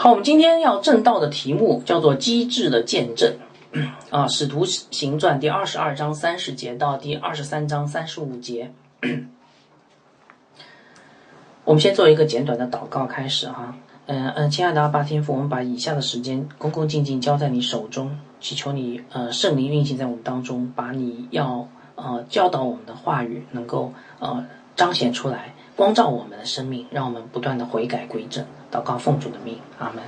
好，我们今天要正道的题目叫做“机智的见证”，啊，《使徒行传》第二十二章三十节到第二十三章三十五节。我们先做一个简短的祷告开始哈，嗯嗯，亲爱的阿巴天父，我们把以下的时间恭恭敬敬交在你手中，祈求你呃圣灵运行在我们当中，把你要呃教导我们的话语能够呃彰显出来。光照我们的生命，让我们不断的悔改归正。祷告奉主的命，阿门。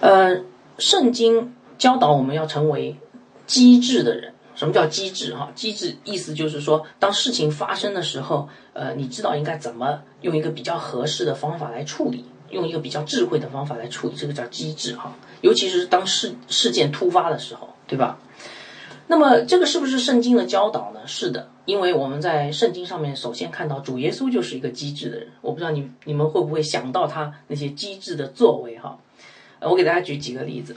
呃，圣经教导我们要成为机智的人。什么叫机智？哈，机智意思就是说，当事情发生的时候，呃，你知道应该怎么用一个比较合适的方法来处理，用一个比较智慧的方法来处理，这个叫机智哈。尤其是当事事件突发的时候，对吧？那么这个是不是圣经的教导呢？是的。因为我们在圣经上面首先看到主耶稣就是一个机智的人，我不知道你你们会不会想到他那些机智的作为哈？我给大家举几个例子，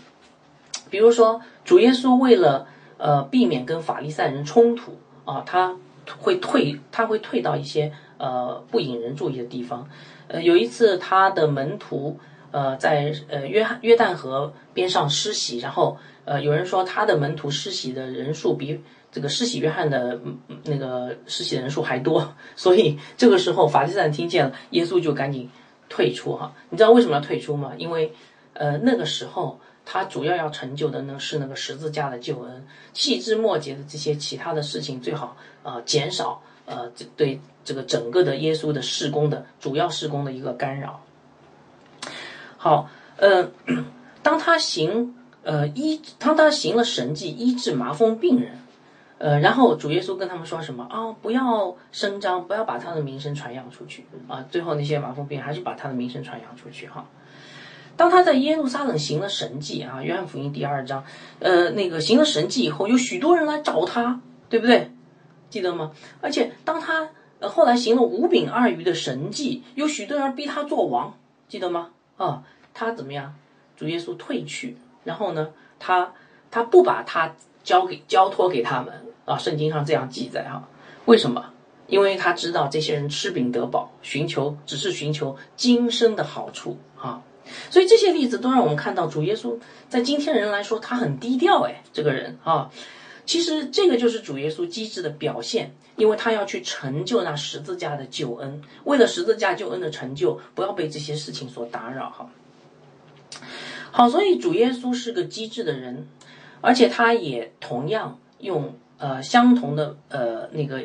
比如说主耶稣为了呃避免跟法利赛人冲突啊，他会退他会退到一些呃不引人注意的地方。呃，有一次他的门徒呃在呃约翰约旦河边上施洗，然后呃有人说他的门徒施洗的人数比。这个施洗约翰的那个施洗人数还多，所以这个时候法利赛人听见了，耶稣就赶紧退出哈。你知道为什么要退出吗？因为呃那个时候他主要要成就的呢是那个十字架的救恩，细枝末节的这些其他的事情最好啊减少呃这对这个整个的耶稣的事工的主要事工的一个干扰。好，呃，当他行呃医当他行了神迹医治麻风病人。呃，然后主耶稣跟他们说什么啊？不要声张，不要把他的名声传扬出去啊！最后那些麻风病还是把他的名声传扬出去哈。当他在耶路撒冷行了神迹啊，约翰福音第二章，呃，那个行了神迹以后，有许多人来找他，对不对？记得吗？而且当他呃后来行了五饼二鱼的神迹，有许多人逼他做王，记得吗？啊，他怎么样？主耶稣退去，然后呢，他他不把他。交给交托给他们啊，圣经上这样记载哈。为什么？因为他知道这些人吃饼得饱，寻求只是寻求今生的好处啊。所以这些例子都让我们看到主耶稣在今天人来说他很低调哎，这个人啊，其实这个就是主耶稣机智的表现，因为他要去成就那十字架的救恩，为了十字架救恩的成就，不要被这些事情所打扰哈。好，所以主耶稣是个机智的人。而且他也同样用呃相同的呃那个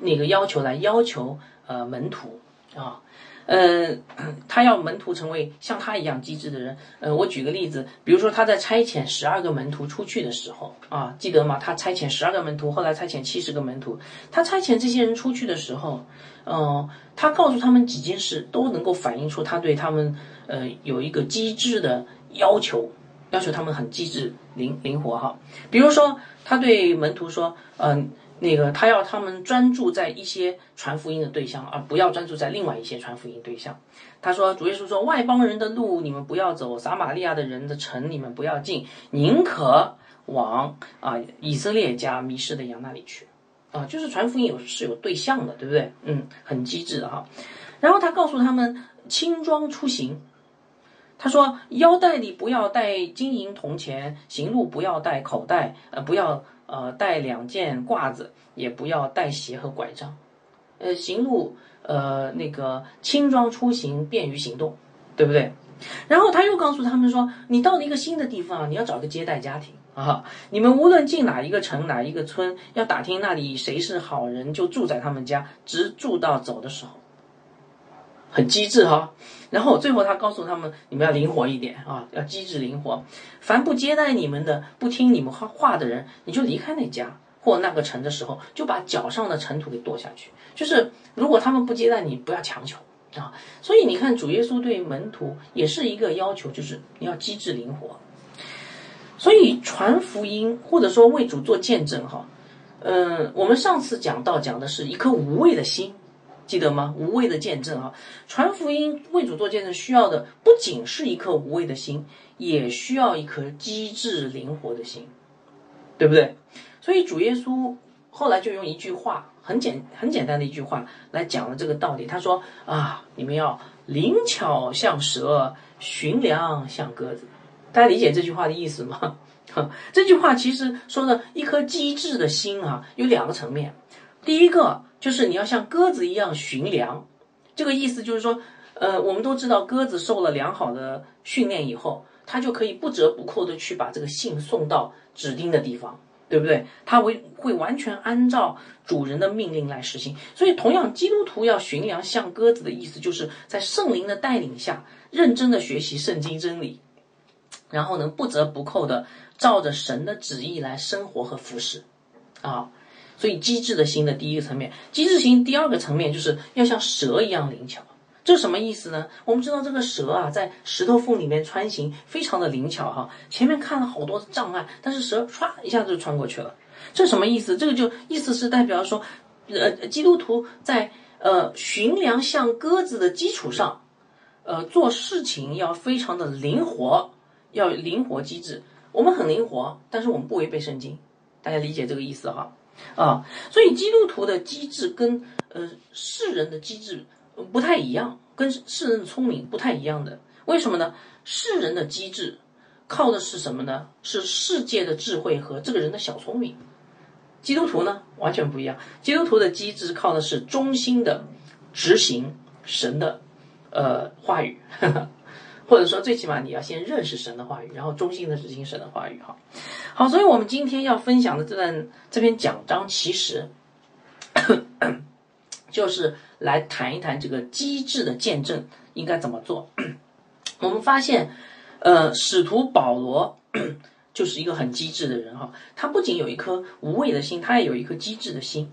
那个要求来要求呃门徒啊，呃 他要门徒成为像他一样机智的人。呃，我举个例子，比如说他在差遣十二个门徒出去的时候啊，记得吗？他差遣十二个门徒，后来差遣七十个门徒。他差遣这些人出去的时候，嗯，他告诉他们几件事，都能够反映出他对他们呃有一个机智的要求。要求他们很机智、灵灵活哈。比如说，他对门徒说：“嗯，那个他要他们专注在一些传福音的对象，而不要专注在另外一些传福音对象。”他说：“主耶稣说，外邦人的路你们不要走，撒玛利亚的人的城你们不要进，宁可往啊以色列家迷失的羊那里去。”啊，就是传福音有是有对象的，对不对？嗯，很机智的哈。然后他告诉他们轻装出行。他说：“腰带里不要带金银铜钱，行路不要带口袋，呃，不要呃带两件褂子，也不要带鞋和拐杖，呃，行路呃那个轻装出行，便于行动，对不对？然后他又告诉他们说：你到了一个新的地方，你要找个接待家庭啊，你们无论进哪一个城哪一个村，要打听那里谁是好人，就住在他们家，直住到走的时候。”很机智哈，然后最后他告诉他们：你们要灵活一点啊，要机智灵活。凡不接待你们的、不听你们话话的人，你就离开那家或那个城的时候，就把脚上的尘土给跺下去。就是如果他们不接待你，不要强求啊。所以你看，主耶稣对门徒也是一个要求，就是你要机智灵活。所以传福音或者说为主做见证哈，嗯，我们上次讲到讲的是一颗无畏的心。记得吗？无畏的见证啊，传福音为主做见证，需要的不仅是一颗无畏的心，也需要一颗机智灵活的心，对不对？所以主耶稣后来就用一句话，很简很简单的一句话来讲了这个道理。他说啊，你们要灵巧像蛇，寻良像鸽子。大家理解这句话的意思吗？这句话其实说的一颗机智的心啊，有两个层面。第一个就是你要像鸽子一样寻良，这个意思就是说，呃，我们都知道鸽子受了良好的训练以后，它就可以不折不扣的去把这个信送到指定的地方。对不对？它会会完全按照主人的命令来实行。所以，同样，基督徒要驯良像鸽子的意思，就是在圣灵的带领下，认真的学习圣经真理，然后呢，不折不扣的照着神的旨意来生活和服侍。啊，所以机智的心的第一个层面，机智心第二个层面就是要像蛇一样灵巧。这什么意思呢？我们知道这个蛇啊，在石头缝里面穿行，非常的灵巧哈。前面看了好多障碍，但是蛇唰一下子就穿过去了。这什么意思？这个就意思是代表说，呃，基督徒在呃驯良像鸽子的基础上，呃，做事情要非常的灵活，要灵活机智。我们很灵活，但是我们不违背圣经，大家理解这个意思哈？啊所以基督徒的机智跟呃世人的机智。不太一样，跟世人的聪明不太一样的，为什么呢？世人的机智靠的是什么呢？是世界的智慧和这个人的小聪明。基督徒呢，完全不一样。基督徒的机智靠的是忠心的执行神的呃话语，或者说最起码你要先认识神的话语，然后忠心的执行神的话语。哈，好，所以我们今天要分享的这段这篇讲章，其实。就是来谈一谈这个机智的见证应该怎么做。我们发现，呃，使徒保罗 就是一个很机智的人哈。他不仅有一颗无畏的心，他也有一颗机智的心。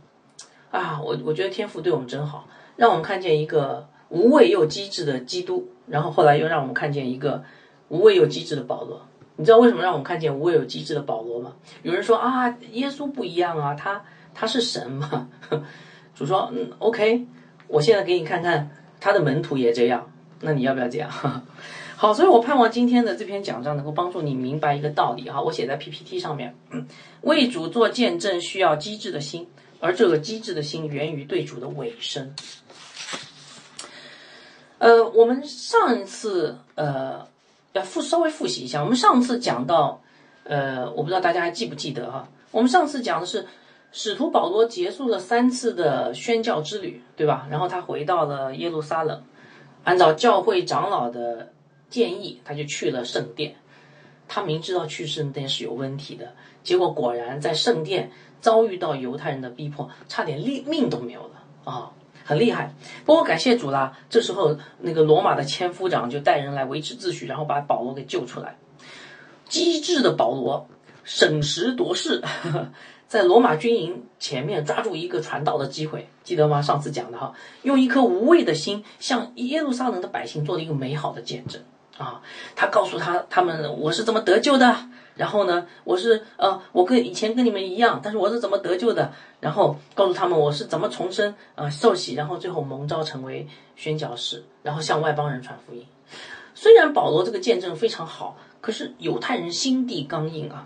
啊，我我觉得天赋对我们真好，让我们看见一个无畏又机智的基督，然后后来又让我们看见一个无畏又机智的保罗。你知道为什么让我们看见无畏又机智的保罗吗？有人说啊，耶稣不一样啊，他他是神嘛。主说：“嗯，OK，我现在给你看看他的门徒也这样，那你要不要这样？好，所以我盼望今天的这篇讲章能够帮助你明白一个道理哈。我写在 PPT 上面，为主做见证需要机智的心，而这个机智的心源于对主的尾声。呃，我们上一次呃要复稍微复习一下，我们上次讲到呃，我不知道大家还记不记得哈？我们上次讲的是。”使徒保罗结束了三次的宣教之旅，对吧？然后他回到了耶路撒冷，按照教会长老的建议，他就去了圣殿。他明知道去圣殿是有问题的，结果果然在圣殿遭遇到犹太人的逼迫，差点命命都没有了啊，很厉害。不过感谢主啦，这时候那个罗马的千夫长就带人来维持秩序，然后把保罗给救出来。机智的保罗审时度势。在罗马军营前面抓住一个传道的机会，记得吗？上次讲的哈，用一颗无畏的心，向耶路撒冷的百姓做了一个美好的见证啊！他告诉他他们我是怎么得救的，然后呢，我是呃，我跟以前跟你们一样，但是我是怎么得救的？然后告诉他们我是怎么重生啊，受洗，然后最后蒙召成为宣教士，然后向外邦人传福音。虽然保罗这个见证非常好，可是犹太人心地刚硬啊。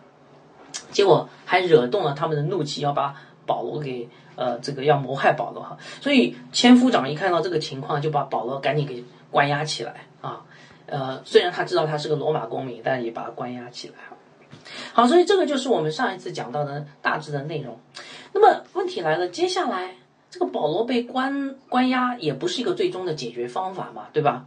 结果还惹动了他们的怒气，要把保罗给呃这个要谋害保罗哈，所以千夫长一看到这个情况，就把保罗赶紧给关押起来啊，呃虽然他知道他是个罗马公民，但也把他关押起来好，所以这个就是我们上一次讲到的大致的内容。那么问题来了，接下来这个保罗被关关押也不是一个最终的解决方法嘛，对吧？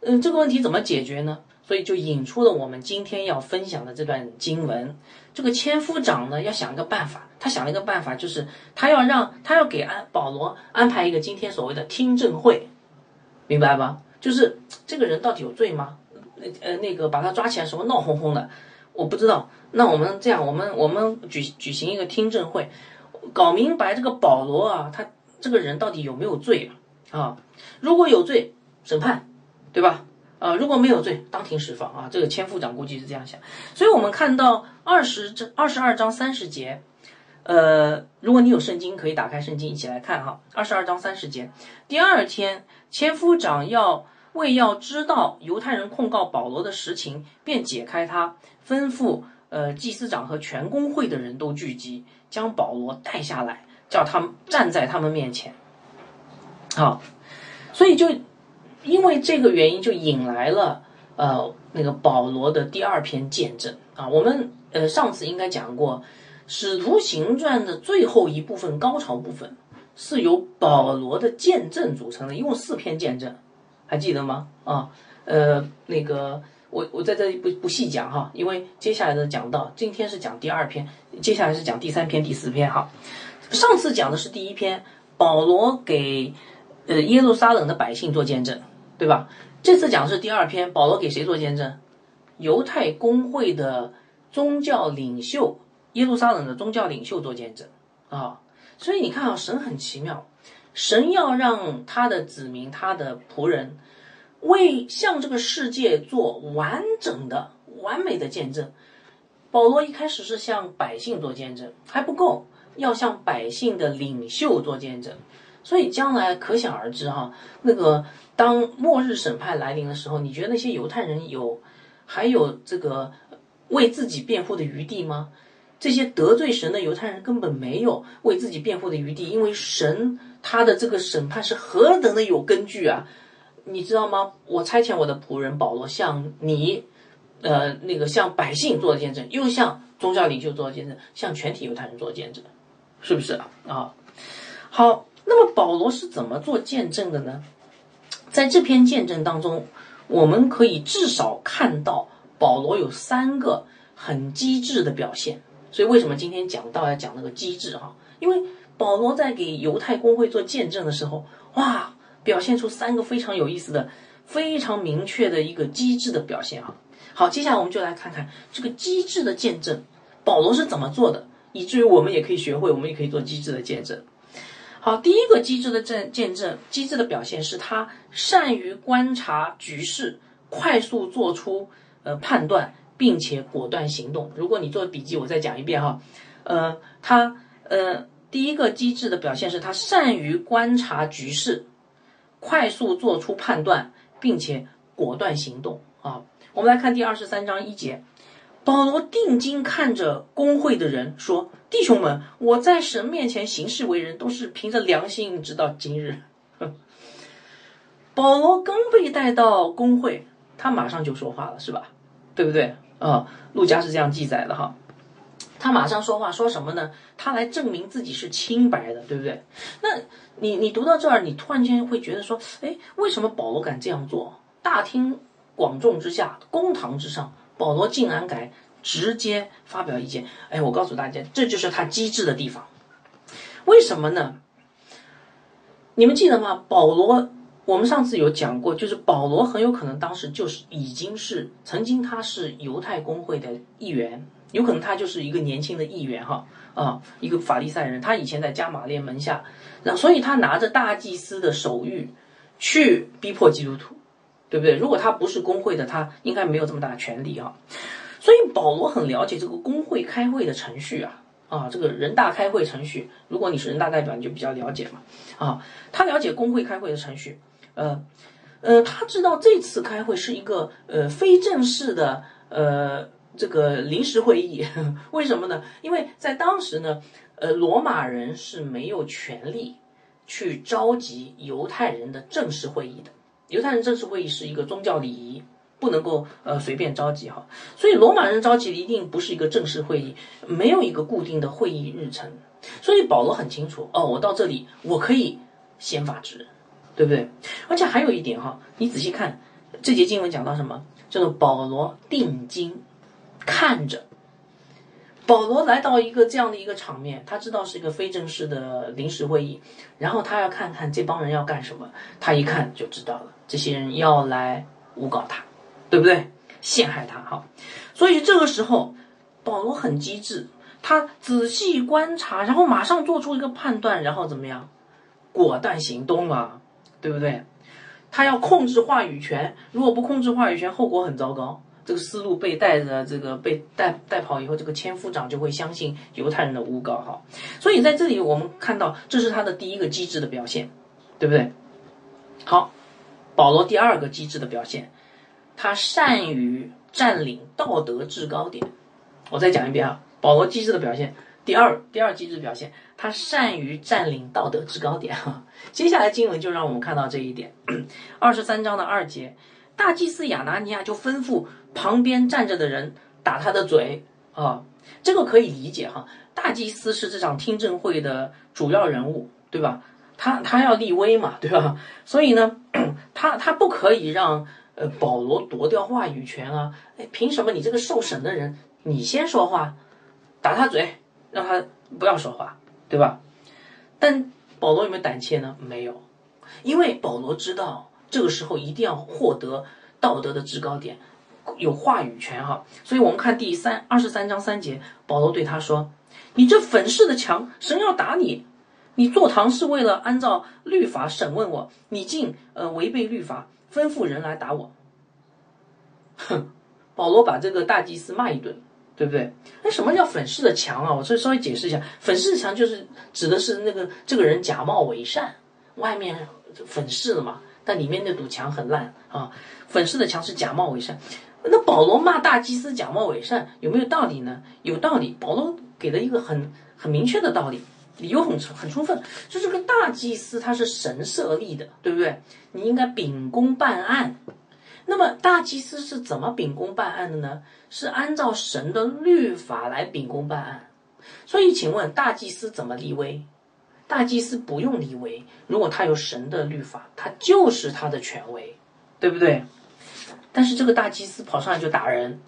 嗯，这个问题怎么解决呢？所以就引出了我们今天要分享的这段经文。这个千夫长呢，要想一个办法。他想了一个办法，就是他要让他要给安保罗安排一个今天所谓的听证会，明白吧？就是这个人到底有罪吗？那呃那个把他抓起来，什么闹哄哄的，我不知道。那我们这样，我们我们举举行一个听证会，搞明白这个保罗啊，他这个人到底有没有罪啊？如果有罪，审判，对吧？呃，如果没有罪，当庭释放啊！这个千夫长估计是这样想，所以我们看到二十章二十二章三十节，呃，如果你有圣经，可以打开圣经一起来看哈。二十二章三十节，第二天，千夫长要为要知道犹太人控告保罗的实情，便解开他，吩咐呃祭司长和全公会的人都聚集，将保罗带下来，叫他们站在他们面前。好，所以就因为这个原因，就引来了呃那个保罗的第二篇见证啊。我们呃上次应该讲过，《使徒行传》的最后一部分高潮部分是由保罗的见证组成的，一共四篇见证，还记得吗？啊，呃，那个我我在这里不不细讲哈，因为接下来的讲到今天是讲第二篇，接下来是讲第三篇、第四篇哈。上次讲的是第一篇，保罗给。呃，耶路撒冷的百姓做见证，对吧？这次讲的是第二篇，保罗给谁做见证？犹太公会的宗教领袖，耶路撒冷的宗教领袖做见证啊。所以你看啊，神很奇妙，神要让他的子民、他的仆人为向这个世界做完整的、完美的见证。保罗一开始是向百姓做见证，还不够，要向百姓的领袖做见证。所以将来可想而知哈，那个当末日审判来临的时候，你觉得那些犹太人有还有这个为自己辩护的余地吗？这些得罪神的犹太人根本没有为自己辩护的余地，因为神他的这个审判是何等的有根据啊！你知道吗？我差遣我的仆人保罗向你，呃，那个向百姓做见证，又向宗教领袖做见证，向全体犹太人做见证，是不是啊？啊，好。那么保罗是怎么做见证的呢？在这篇见证当中，我们可以至少看到保罗有三个很机智的表现。所以为什么今天讲到要讲那个机智哈？因为保罗在给犹太公会做见证的时候，哇，表现出三个非常有意思的、非常明确的一个机智的表现啊。好，接下来我们就来看看这个机智的见证，保罗是怎么做的，以至于我们也可以学会，我们也可以做机智的见证。好，第一个机智的证见证，机智的表现是他善于观察局势，快速做出呃判断，并且果断行动。如果你做笔记，我再讲一遍哈。呃，他呃第一个机智的表现是他善于观察局势，快速做出判断，并且果断行动啊。我们来看第二十三章一节。保罗定睛看着工会的人说：“弟兄们，我在神面前行事为人，都是凭着良心，直到今日。”保罗刚被带到工会，他马上就说话了，是吧？对不对？啊，路加是这样记载的哈。他马上说话，说什么呢？他来证明自己是清白的，对不对？那你你读到这儿，你突然间会觉得说：“哎，为什么保罗敢这样做？大庭广众之下，公堂之上。”保罗竟然敢直接发表意见，哎，我告诉大家，这就是他机智的地方。为什么呢？你们记得吗？保罗，我们上次有讲过，就是保罗很有可能当时就是已经是曾经他是犹太公会的一员，有可能他就是一个年轻的议员哈啊，一个法利赛人，他以前在加马列门下，那所以他拿着大祭司的手谕去逼迫基督徒。对不对？如果他不是工会的，他应该没有这么大的权力啊。所以保罗很了解这个工会开会的程序啊啊，这个人大开会程序。如果你是人大代表，你就比较了解嘛啊。他了解工会开会的程序，呃呃，他知道这次开会是一个呃非正式的呃这个临时会议。为什么呢？因为在当时呢，呃，罗马人是没有权利去召集犹太人的正式会议的。犹太人正式会议是一个宗教礼仪，不能够呃随便召集哈，所以罗马人召集的一定不是一个正式会议，没有一个固定的会议日程，所以保罗很清楚哦，我到这里我可以先发制人，对不对？而且还有一点哈，你仔细看这节经文讲到什么，叫做保罗定睛看着。保罗来到一个这样的一个场面，他知道是一个非正式的临时会议，然后他要看看这帮人要干什么，他一看就知道了，这些人要来诬告他，对不对？陷害他，哈。所以这个时候，保罗很机智，他仔细观察，然后马上做出一个判断，然后怎么样？果断行动啊，对不对？他要控制话语权，如果不控制话语权，后果很糟糕。这个思路被带着，这个被带带跑以后，这个千夫长就会相信犹太人的诬告，哈。所以在这里我们看到，这是他的第一个机智的表现，对不对？好，保罗第二个机智的表现，他善于占领道德制高点，我再讲一遍啊，保罗机智的表现，第二第二机智表现，他善于占领道德制高点哈。接下来经文就让我们看到这一点，二十三章的二节，大祭司亚拿尼亚就吩咐旁边站着的人打他的嘴啊，这个可以理解哈。大祭司是这场听证会的主要人物，对吧？他他要立威嘛，对吧？所以呢，他他不可以让呃保罗夺掉话语权啊！哎，凭什么你这个受审的人你先说话，打他嘴，让他不要说话，对吧？但保罗有没有胆怯呢？没有，因为保罗知道这个时候一定要获得道德的制高点，有话语权哈。所以我们看第三二十三章三节，保罗对他说：“你这粉饰的墙，神要打你。”你坐堂是为了按照律法审问我，你竟呃违背律法，吩咐人来打我。哼，保罗把这个大祭司骂一顿，对不对？那什么叫粉饰的墙啊？我这稍微解释一下，粉饰的墙就是指的是那个这个人假冒伪善，外面粉饰的嘛，但里面那堵墙很烂啊。粉饰的墙是假冒伪善。那保罗骂大祭司假冒伪善有没有道理呢？有道理。保罗给了一个很很明确的道理。理由很很充分，就这个大祭司他是神设立的，对不对？你应该秉公办案。那么大祭司是怎么秉公办案的呢？是按照神的律法来秉公办案。所以，请问大祭司怎么立威？大祭司不用立威，如果他有神的律法，他就是他的权威，对不对？但是这个大祭司跑上来就打人，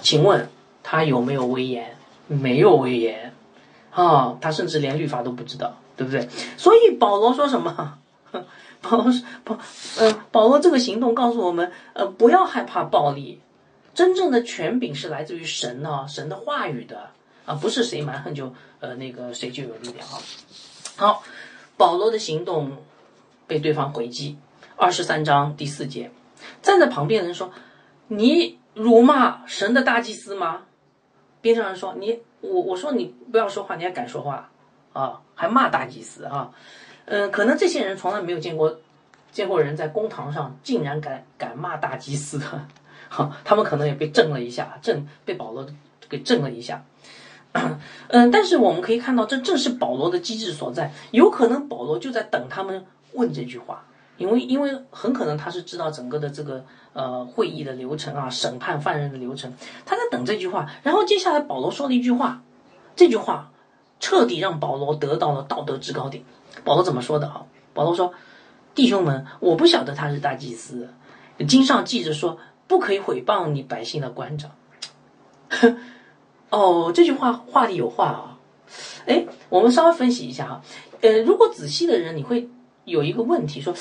请问他有没有威严？没有威严。啊，他甚至连律法都不知道，对不对？所以保罗说什么？保罗保呃，保罗这个行动告诉我们，呃，不要害怕暴力，真正的权柄是来自于神呢，神的话语的啊，不是谁蛮横就呃那个谁就有力量啊。好，保罗的行动被对方回击，二十三章第四节，站在旁边的人说：“你辱骂神的大祭司吗？”边上人说：“你。”我我说你不要说话，你还敢说话啊？还骂大祭司啊？嗯，可能这些人从来没有见过见过人在公堂上竟然敢敢骂大祭司的，哈，他们可能也被震了一下，震被保罗给震了一下。嗯，但是我们可以看到，这正是保罗的机智所在。有可能保罗就在等他们问这句话，因为因为很可能他是知道整个的这个。呃，会议的流程啊，审判犯人的流程，他在等这句话。然后接下来保罗说了一句话，这句话彻底让保罗得到了道德制高点。保罗怎么说的啊？保罗说：“弟兄们，我不晓得他是大祭司，经上记着说，不可以毁谤你百姓的官长。”哦，这句话话里有话啊。哎，我们稍微分析一下哈。呃，如果仔细的人，你会有一个问题说。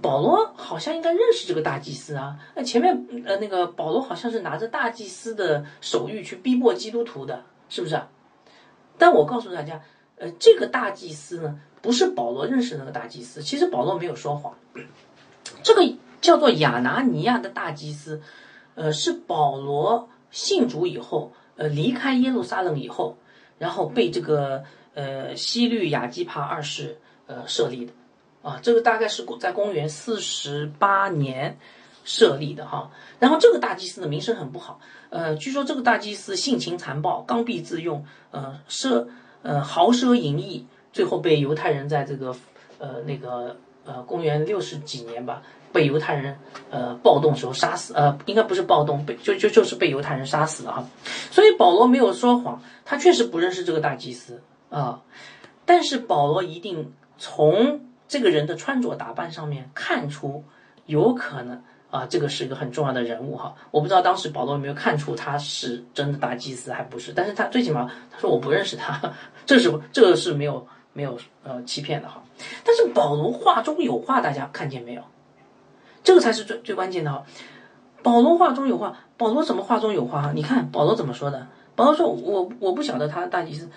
保罗好像应该认识这个大祭司啊，那前面呃那个保罗好像是拿着大祭司的手谕去逼迫基督徒的，是不是？但我告诉大家，呃，这个大祭司呢，不是保罗认识那个大祭司。其实保罗没有说谎，这个叫做亚拿尼亚的大祭司，呃，是保罗信主以后，呃，离开耶路撒冷以后，然后被这个呃西律亚基帕二世呃设立的。啊，这个大概是在公元四十八年设立的哈。然后这个大祭司的名声很不好，呃，据说这个大祭司性情残暴、刚愎自用，呃，奢呃豪奢淫逸，最后被犹太人在这个呃那个呃公元六十几年吧，被犹太人呃暴动时候杀死，呃，应该不是暴动，被就就就是被犹太人杀死了哈。所以保罗没有说谎，他确实不认识这个大祭司啊，但是保罗一定从。这个人的穿着打扮上面看出有可能啊，这个是一个很重要的人物哈。我不知道当时保罗有没有看出他是真的大祭司还不是，但是他最起码他说我不认识他，这是这个是没有没有呃欺骗的哈。但是保罗话中有话，大家看见没有？这个才是最最关键的哈。保罗话中有话，保罗怎么话中有话哈？你看保罗怎么说的？保罗说我我不晓得他的大祭司。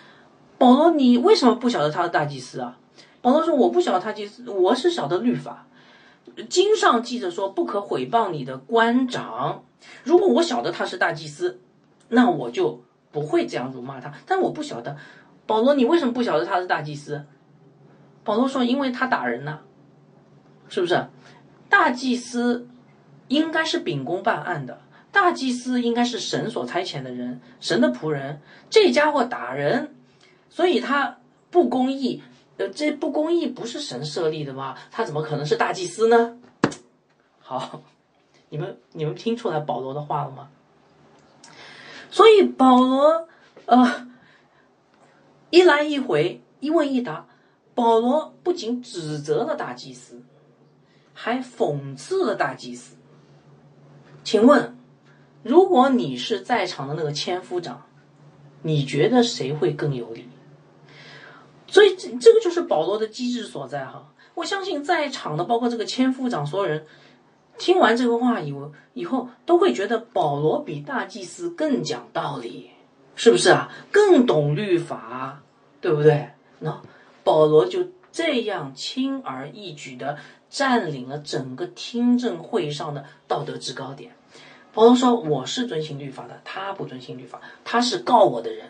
保罗，你为什么不晓得他的大祭司啊？保罗说：“我不晓得他祭司，我是晓得律法。经上记着说，不可毁谤你的官长。如果我晓得他是大祭司，那我就不会这样辱骂他。但我不晓得，保罗，你为什么不晓得他是大祭司？保罗说：因为他打人呐，是不是？大祭司应该是秉公办案的，大祭司应该是神所差遣的人，神的仆人。这家伙打人，所以他不公义。呃，这不公义不是神设立的吗？他怎么可能是大祭司呢？好，你们你们听出来保罗的话了吗？所以保罗呃一来一回，一问一答，保罗不仅指责了大祭司，还讽刺了大祭司。请问，如果你是在场的那个千夫长，你觉得谁会更有理？所以这这个就是保罗的机智所在哈！我相信在场的包括这个千夫长所有人，听完这个话以后，以后都会觉得保罗比大祭司更讲道理，是不是啊？更懂律法，对不对？那保罗就这样轻而易举的占领了整个听证会上的道德制高点。保罗说：“我是遵行律法的，他不遵行律法，他是告我的人。”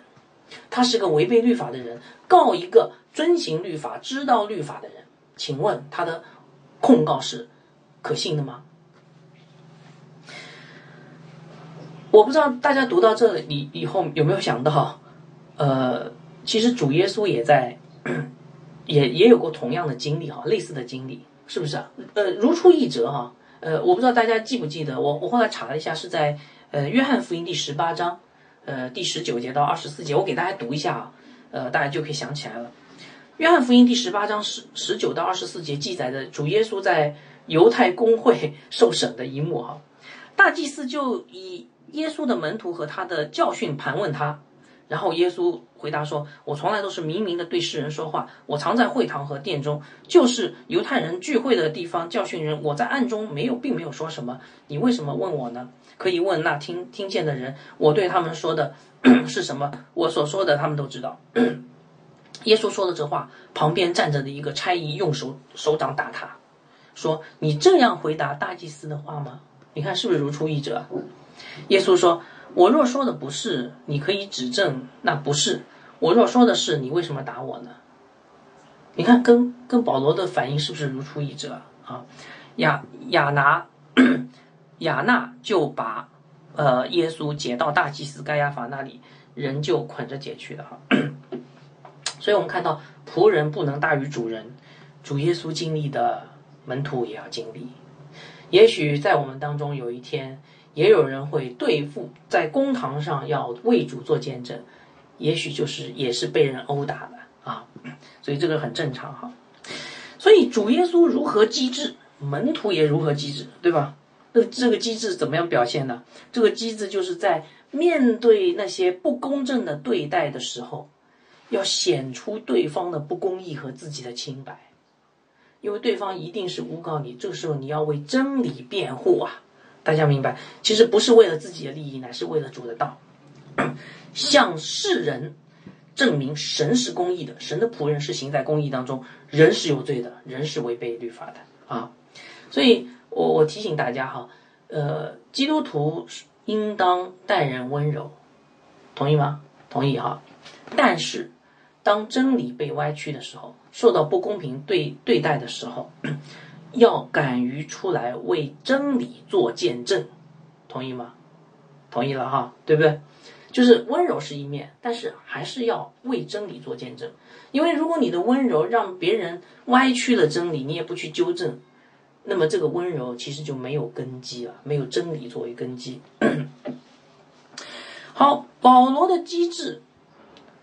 他是个违背律法的人，告一个遵行律法、知道律法的人，请问他的控告是可信的吗？我不知道大家读到这里以后有没有想到，呃，其实主耶稣也在，也也有过同样的经历哈，类似的经历，是不是啊？呃，如出一辙哈。呃，我不知道大家记不记得，我我后来查了一下，是在呃约翰福音第十八章。呃，第十九节到二十四节，我给大家读一下啊，呃，大家就可以想起来了。约翰福音第十八章十十九到二十四节记载的主耶稣在犹太公会受审的一幕哈，大祭司就以耶稣的门徒和他的教训盘问他，然后耶稣回答说：“我从来都是明明的对世人说话，我常在会堂和殿中，就是犹太人聚会的地方教训人，我在暗中没有，并没有说什么，你为什么问我呢？”可以问那听听见的人，我对他们说的 是什么？我所说的他们都知道。耶稣说的这话，旁边站着的一个差役用手手掌打他，说：“你这样回答大祭司的话吗？你看是不是如出一辙？”耶稣说：“我若说的不是，你可以指证那不是；我若说的是，你为什么打我呢？”你看，跟跟保罗的反应是不是如出一辙啊？亚亚拿。亚纳就把，呃，耶稣解到大祭司该亚法那里，人就捆着解去的哈。所以我们看到仆人不能大于主人，主耶稣经历的门徒也要经历。也许在我们当中有一天，也有人会对付在公堂上要为主做见证，也许就是也是被人殴打的啊。所以这个很正常哈。所以主耶稣如何机智，门徒也如何机智，对吧？那这个机制怎么样表现呢？这个机制就是在面对那些不公正的对待的时候，要显出对方的不公义和自己的清白，因为对方一定是诬告你。这个时候你要为真理辩护啊！大家明白？其实不是为了自己的利益，乃是为了主的道，向世人证明神是公义的，神的仆人是行在公义当中，人是有罪的，人是违背律法的啊！所以。我我提醒大家哈，呃，基督徒应当待人温柔，同意吗？同意哈。但是，当真理被歪曲的时候，受到不公平对对待的时候，要敢于出来为真理做见证，同意吗？同意了哈，对不对？就是温柔是一面，但是还是要为真理做见证，因为如果你的温柔让别人歪曲了真理，你也不去纠正。那么这个温柔其实就没有根基了，没有真理作为根基。好，保罗的机智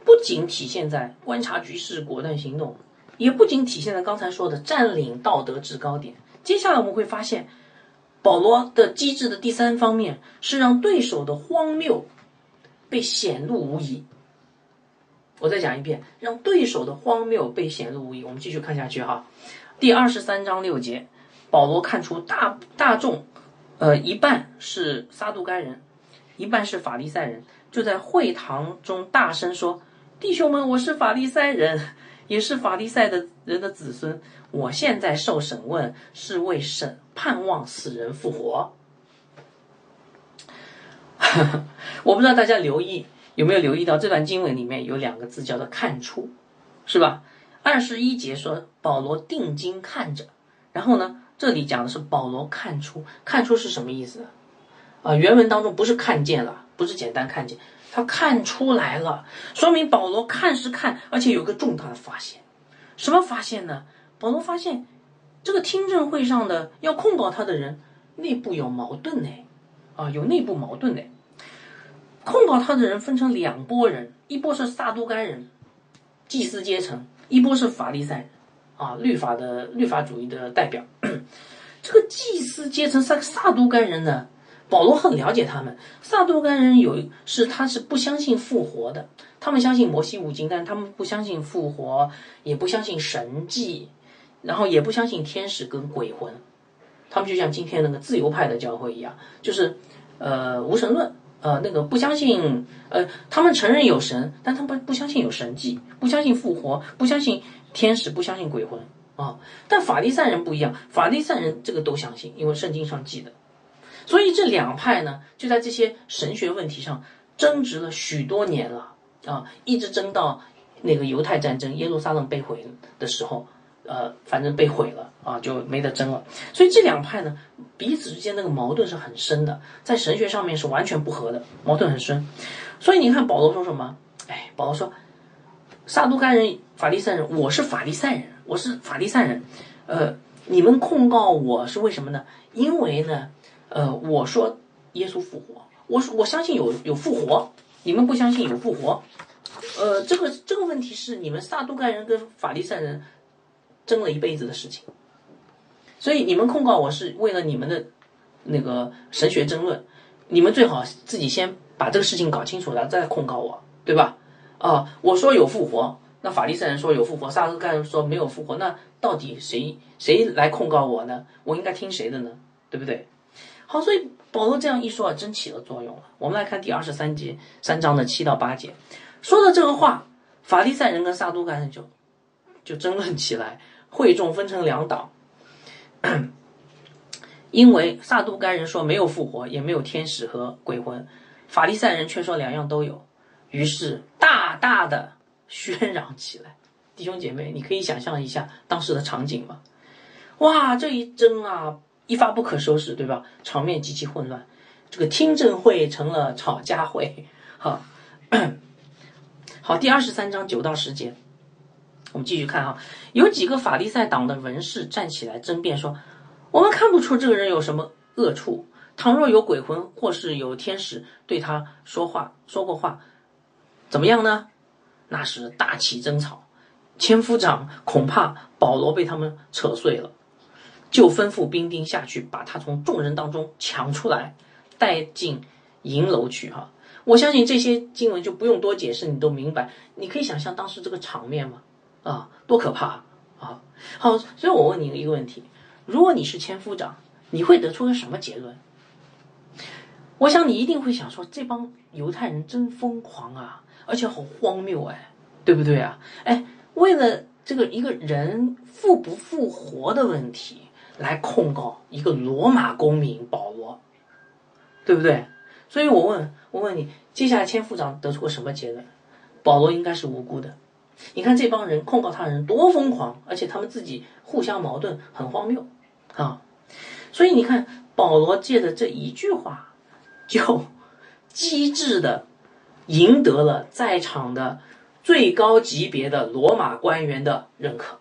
不仅体现在观察局势、果断行动，也不仅体现在刚才说的占领道德制高点。接下来我们会发现，保罗的机智的第三方面是让对手的荒谬被显露无遗。我再讲一遍，让对手的荒谬被显露无遗。我们继续看下去哈，第二十三章六节。保罗看出大大众，呃，一半是撒杜该人，一半是法利赛人，就在会堂中大声说：“弟兄们，我是法利赛人，也是法利赛的人的子孙。我现在受审问，是为审盼望死人复活。”我不知道大家留意有没有留意到这段经文里面有两个字叫做“看出”，是吧？二十一节说保罗定睛看着，然后呢？这里讲的是保罗看出，看出是什么意思？啊，原文当中不是看见了，不是简单看见，他看出来了，说明保罗看是看，而且有个重大的发现，什么发现呢？保罗发现这个听证会上的要控告他的人内部有矛盾呢，啊，有内部矛盾呢。控告他的人分成两拨人，一波是撒都该人，祭司阶层；一波是法利赛人，啊，律法的律法主义的代表。这个祭司阶层撒撒都该人呢，保罗很了解他们。撒都该人有是他是不相信复活的，他们相信摩西五经，但他们不相信复活，也不相信神迹，然后也不相信天使跟鬼魂。他们就像今天那个自由派的教会一样，就是呃无神论。呃，那个不相信，呃，他们承认有神，但他们不不相信有神迹，不相信复活，不相信天使，不相信鬼魂啊。但法利赛人不一样，法利赛人这个都相信，因为圣经上记的。所以这两派呢，就在这些神学问题上争执了许多年了啊，一直争到那个犹太战争，耶路撒冷被毁的时候。呃，反正被毁了啊，就没得争了。所以这两派呢，彼此之间那个矛盾是很深的，在神学上面是完全不合的，矛盾很深。所以你看保罗说什么？哎，保罗说，撒都该人、法利赛人，我是法利赛人，我是法利赛人。呃，你们控告我是为什么呢？因为呢，呃，我说耶稣复活，我说我相信有有复活，你们不相信有复活。呃，这个这个问题是你们撒都盖人跟法利赛人。争了一辈子的事情，所以你们控告我是为了你们的那个神学争论，你们最好自己先把这个事情搞清楚了再控告我，对吧？啊，我说有复活，那法利赛人说有复活，撒都盖人说没有复活，那到底谁谁来控告我呢？我应该听谁的呢？对不对？好，所以保罗这样一说啊，真起了作用了。我们来看第二十三节三章的七到八节，说的这个话，法利赛人跟撒都该人就就争论起来。会众分成两党，因为撒都该人说没有复活，也没有天使和鬼魂，法利赛人却说两样都有，于是大大的喧嚷起来。弟兄姐妹，你可以想象一下当时的场景吗？哇，这一争啊，一发不可收拾，对吧？场面极其混乱，这个听证会成了吵架会。好，好，第二十三章九到十节。我们继续看哈，有几个法利赛党的文士站起来争辩说：“我们看不出这个人有什么恶处。倘若有鬼魂或是有天使对他说话说过话，怎么样呢？那是大起争吵。千夫长恐怕保罗被他们扯碎了，就吩咐兵丁下去把他从众人当中抢出来，带进营楼去。哈，我相信这些经文就不用多解释，你都明白。你可以想象当时这个场面吗？”啊，多可怕啊！好，所以我问你一个问题：如果你是千夫长，你会得出个什么结论？我想你一定会想说，这帮犹太人真疯狂啊，而且好荒谬哎，对不对啊？哎，为了这个一个人复不复活的问题来控告一个罗马公民保罗，对不对？所以我问，我问你，接下来千夫长得出个什么结论？保罗应该是无辜的。你看这帮人控告他人多疯狂，而且他们自己互相矛盾，很荒谬啊！所以你看保罗借的这一句话，就 机智的赢得了在场的最高级别的罗马官员的认可。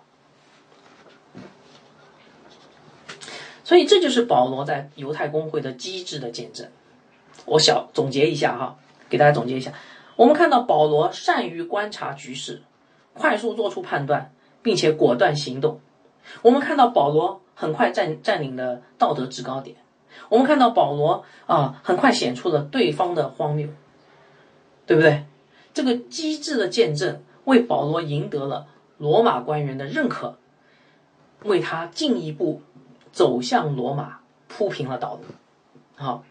所以这就是保罗在犹太公会的机智的见证。我小总结一下哈，给大家总结一下，我们看到保罗善于观察局势。快速做出判断，并且果断行动。我们看到保罗很快占占领了道德制高点。我们看到保罗啊，很快显出了对方的荒谬，对不对？这个机智的见证为保罗赢得了罗马官员的认可，为他进一步走向罗马铺平了道路。好，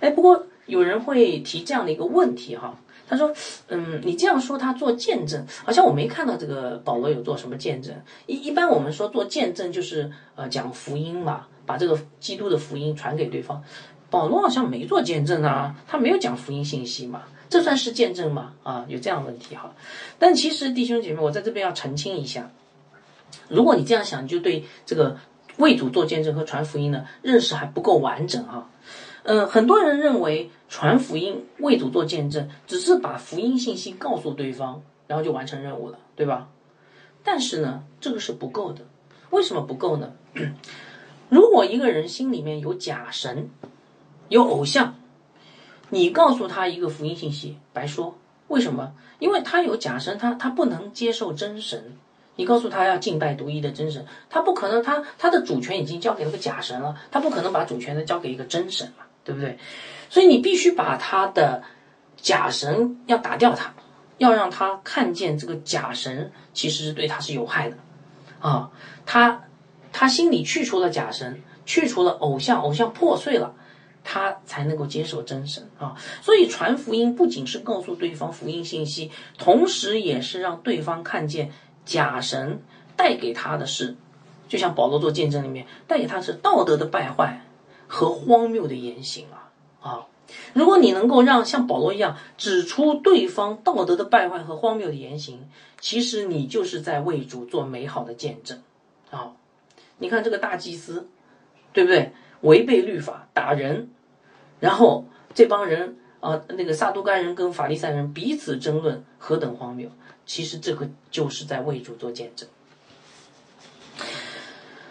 哎，不过有人会提这样的一个问题哈。他说：“嗯，你这样说他做见证，好像我没看到这个保罗有做什么见证。一一般我们说做见证就是呃讲福音嘛，把这个基督的福音传给对方。保罗好像没做见证啊，他没有讲福音信息嘛，这算是见证吗？啊，有这样问题哈。但其实弟兄姐妹，我在这边要澄清一下，如果你这样想，就对这个为主做见证和传福音呢认识还不够完整啊。嗯，很多人认为传福音、为主做见证，只是把福音信息告诉对方，然后就完成任务了，对吧？但是呢，这个是不够的。为什么不够呢？如果一个人心里面有假神、有偶像，你告诉他一个福音信息，白说。为什么？因为他有假神，他他不能接受真神。你告诉他要敬拜独一的真神，他不可能，他他的主权已经交给了个假神了，他不可能把主权呢交给一个真神嘛，对不对？所以你必须把他的假神要打掉，他要让他看见这个假神其实是对他是有害的啊，他他心里去除了假神，去除了偶像，偶像破碎了。他才能够接受真神啊，所以传福音不仅是告诉对方福音信息，同时也是让对方看见假神带给他的是，就像保罗做见证里面带给他是道德的败坏和荒谬的言行啊啊！如果你能够让像保罗一样指出对方道德的败坏和荒谬的言行，其实你就是在为主做美好的见证啊！你看这个大祭司，对不对？违背律法打人。然后这帮人啊，那个撒都该人跟法利赛人彼此争论，何等荒谬！其实这个就是在为主做见证。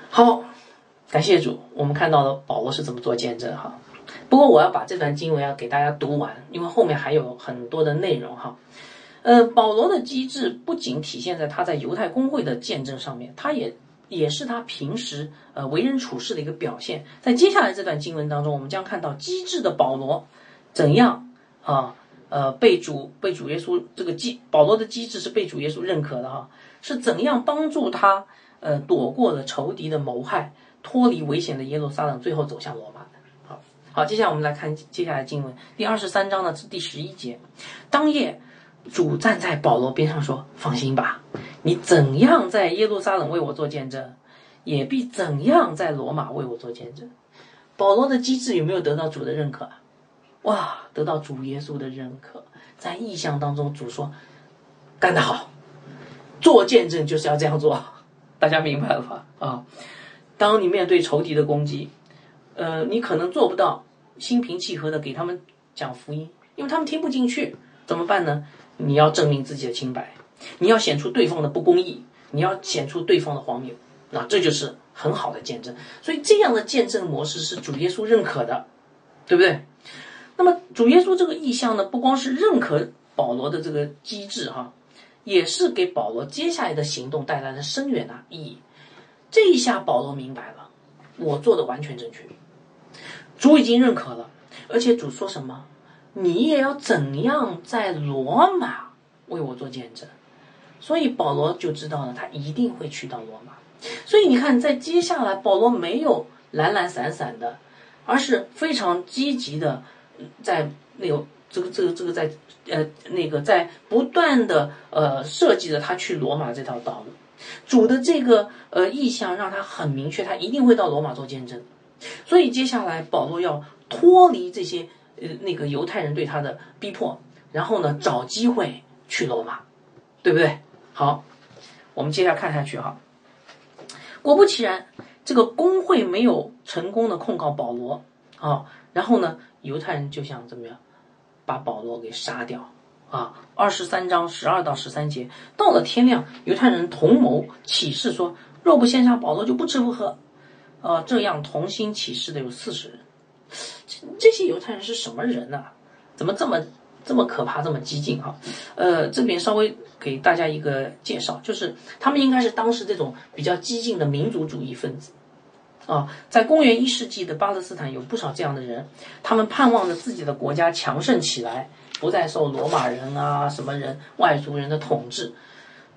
好，感谢主，我们看到了保罗是怎么做见证哈。不过我要把这段经文要给大家读完，因为后面还有很多的内容哈。呃，保罗的机智不仅体现在他在犹太公会的见证上面，他也。也是他平时呃为人处事的一个表现。在接下来这段经文当中，我们将看到机智的保罗怎样啊呃被主被主耶稣这个机保罗的机智是被主耶稣认可的哈，是怎样帮助他呃躲过了仇敌的谋害，脱离危险的耶路撒冷，最后走向罗马的。好，好，接下来我们来看接下来经文第二十三章呢是第十一节，当夜。主站在保罗边上说：“放心吧，你怎样在耶路撒冷为我做见证，也必怎样在罗马为我做见证。”保罗的机智有没有得到主的认可？哇，得到主耶稣的认可。在意象当中，主说：“干得好，做见证就是要这样做。”大家明白了吧？啊，当你面对仇敌的攻击，呃，你可能做不到心平气和的给他们讲福音，因为他们听不进去，怎么办呢？你要证明自己的清白，你要显出对方的不公义，你要显出对方的荒谬，那这就是很好的见证。所以这样的见证模式是主耶稣认可的，对不对？那么主耶稣这个意向呢，不光是认可保罗的这个机智哈，也是给保罗接下来的行动带来了深远的意义。这一下保罗明白了，我做的完全正确，主已经认可了，而且主说什么？你也要怎样在罗马为我做见证？所以保罗就知道了，他一定会去到罗马。所以你看，在接下来，保罗没有懒懒散散的，而是非常积极的，在那个这个这个这个在呃那个在不断的呃设计着他去罗马这条道路。主的这个呃意向让他很明确，他一定会到罗马做见证。所以接下来，保罗要脱离这些。呃，那个犹太人对他的逼迫，然后呢，找机会去罗马，对不对？好，我们接下来看下去哈。果不其然，这个工会没有成功的控告保罗啊，然后呢，犹太人就想怎么样，把保罗给杀掉啊。二十三章十二到十三节，到了天亮，犹太人同谋起誓说，若不献上保罗，就不吃不喝。呃，这样同心起誓的有四十人。这这些犹太人是什么人呢？怎么这么这么可怕，这么激进哈？呃，这边稍微给大家一个介绍，就是他们应该是当时这种比较激进的民族主义分子啊。在公元一世纪的巴勒斯坦有不少这样的人，他们盼望着自己的国家强盛起来，不再受罗马人啊什么人外族人的统治。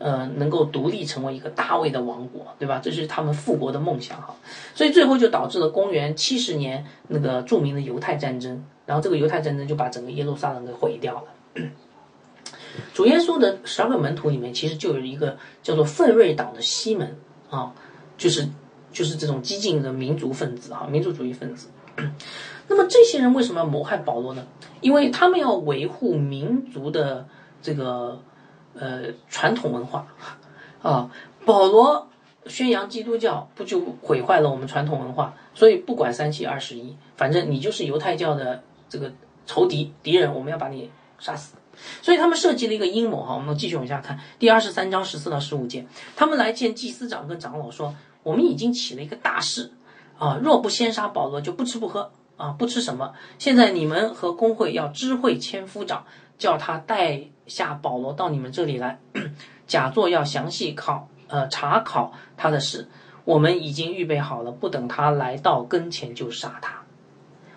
呃，能够独立成为一个大卫的王国，对吧？这是他们复国的梦想哈。所以最后就导致了公元七十年那个著名的犹太战争，然后这个犹太战争就把整个耶路撒冷给毁掉了。主耶稣的十二个门徒里面，其实就有一个叫做奋锐党的西门啊，就是就是这种激进的民族分子哈，民族主义分子。那么这些人为什么要谋害保罗呢？因为他们要维护民族的这个。呃，传统文化啊，保罗宣扬基督教，不就毁坏了我们传统文化？所以不管三七二十一，反正你就是犹太教的这个仇敌敌人，我们要把你杀死。所以他们设计了一个阴谋哈，我们继续往下看第二十三章十四到十五节，他们来见祭司长跟长老说：“我们已经起了一个大事啊，若不先杀保罗，就不吃不喝啊，不吃什么。现在你们和工会要知会千夫长，叫他带下保罗到你们这里来，假作要详细考呃查考他的事。我们已经预备好了，不等他来到跟前就杀他。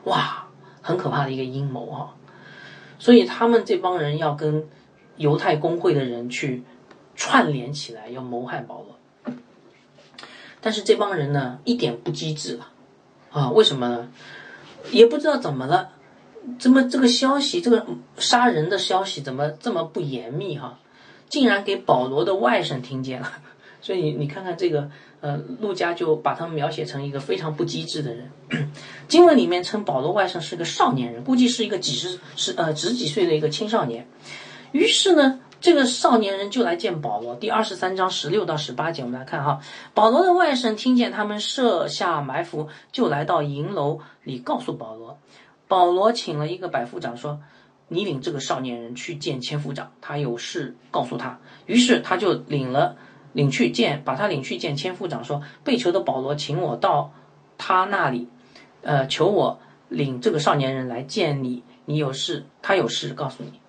哇，很可怕的一个阴谋哈。”所以他们这帮人要跟犹太工会的人去串联起来，要谋害保罗。但是这帮人呢，一点不机智了啊？为什么呢？也不知道怎么了，怎么这个消息，这个杀人的消息怎么这么不严密哈？竟然给保罗的外甥听见了。所以你看看这个。呃，陆家就把他们描写成一个非常不机智的人。经文里面称保罗外甥是个少年人，估计是一个几十十呃十几岁的一个青少年。于是呢，这个少年人就来见保罗。第二十三章十六到十八节，我们来看哈。保罗的外甥听见他们设下埋伏，就来到营楼里告诉保罗。保罗请了一个百夫长说：“你领这个少年人去见千夫长，他有事告诉他。”于是他就领了。领去见，把他领去见千夫长，说被囚的保罗，请我到他那里，呃，求我领这个少年人来见你，你有事，他有事告诉你。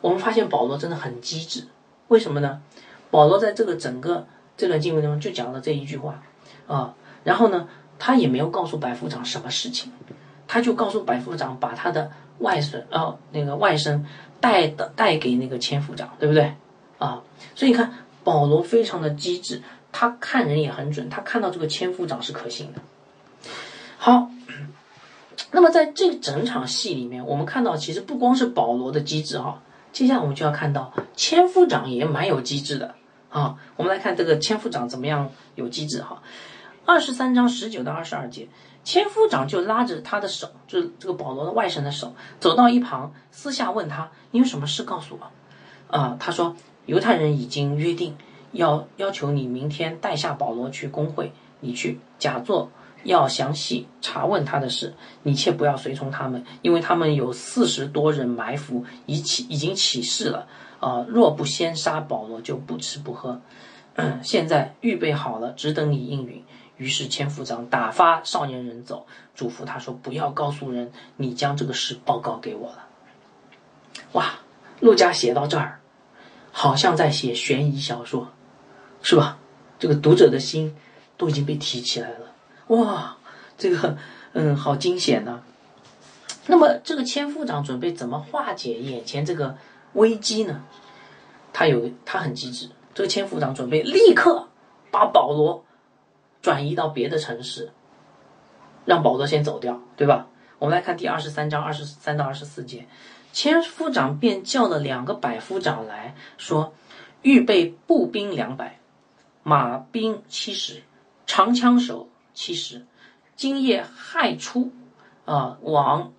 我们发现保罗真的很机智，为什么呢？保罗在这个整个这段经文中就讲了这一句话啊，然后呢，他也没有告诉百夫长什么事情，他就告诉百夫长把他的外孙啊那个外甥带的带给那个千夫长，对不对啊？所以你看。保罗非常的机智，他看人也很准，他看到这个千夫长是可信的。好，那么在这整场戏里面，我们看到其实不光是保罗的机智哈，接下来我们就要看到千夫长也蛮有机智的啊。我们来看这个千夫长怎么样有机智哈。二十三章十九到二十二节，千夫长就拉着他的手，就是这个保罗的外甥的手，走到一旁，私下问他：“你有什么事告诉我？”啊，他说。犹太人已经约定，要要求你明天带下保罗去工会，你去假作要详细查问他的事，你切不要随从他们，因为他们有四十多人埋伏，已起已经起事了。啊，若不先杀保罗，就不吃不喝。现在预备好了，只等你应允。于是千夫长打发少年人走，嘱咐他说：“不要告诉人，你将这个事报告给我了。”哇，陆家写到这儿。好像在写悬疑小说，是吧？这个读者的心都已经被提起来了，哇，这个 嗯，好惊险呐！那么这个千夫长准备怎么化解眼前这个危机呢？他有他很机智，这个千夫长准备立刻把保罗转移到别的城市，让保罗先走掉，对吧？我们来看第二十三章二十三到二十四节。千夫长便叫了两个百夫长来说：“预备步兵两百，马兵七十，长枪手七十。今夜亥初，啊，往，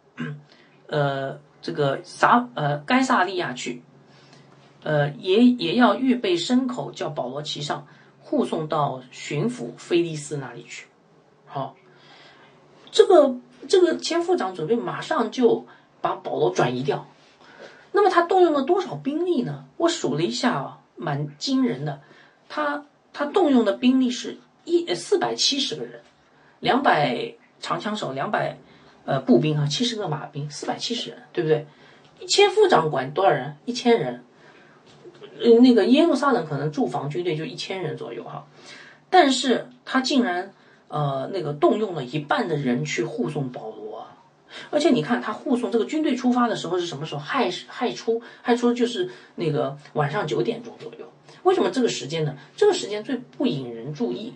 呃，这个撒呃该萨利亚去，呃，也也要预备牲口，叫保罗骑上，护送到巡抚菲利斯那里去。好，这个这个千夫长准备马上就。”把保罗转移掉，那么他动用了多少兵力呢？我数了一下啊，蛮惊人的。他他动用的兵力是一四百七十个人，两百长枪手，两百呃步兵啊，七十个马兵，四百七十人，对不对？一千夫长管多少人？一千人。呃，那个耶路撒冷可能驻防军队就一千人左右哈，但是他竟然呃那个动用了一半的人去护送保罗。而且你看，他护送这个军队出发的时候是什么时候？亥亥初，亥初就是那个晚上九点钟左右。为什么这个时间呢？这个时间最不引人注意，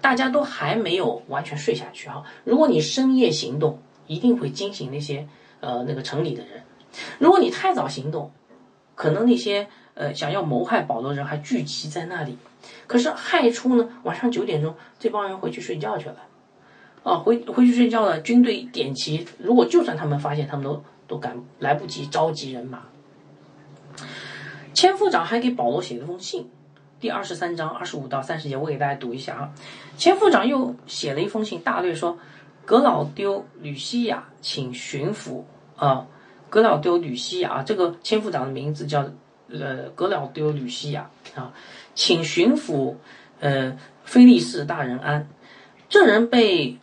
大家都还没有完全睡下去哈。如果你深夜行动，一定会惊醒那些呃那个城里的人。如果你太早行动，可能那些呃想要谋害保罗的人还聚集在那里。可是害出呢，晚上九点钟，这帮人回去睡觉去了。啊，回回去睡觉了。军队点齐，如果就算他们发现，他们都都赶来不及召集人马。千夫长还给保罗写了封信，第二十三章二十五到三十节，我给大家读一下啊。千夫长又写了一封信，大略说：格老丢吕西亚请巡抚啊，格老丢吕西亚，这个千夫长的名字叫呃格老丢吕西亚啊，请巡抚呃菲利士大人安。这人被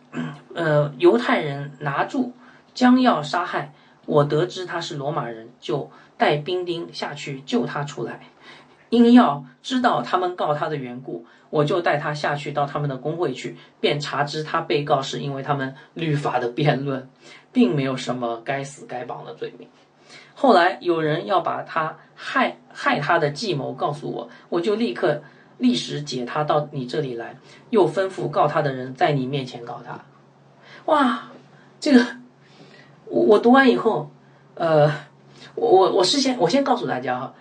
呃犹太人拿住，将要杀害。我得知他是罗马人，就带兵丁下去救他出来。因要知道他们告他的缘故，我就带他下去到他们的工会去，便查知他被告是因为他们律法的辩论，并没有什么该死该绑的罪名。后来有人要把他害害他的计谋告诉我，我就立刻立时解他到你这里来，又吩咐告他的人在你面前告他。哇，这个。我我读完以后，呃，我我我事先我先告诉大家哈，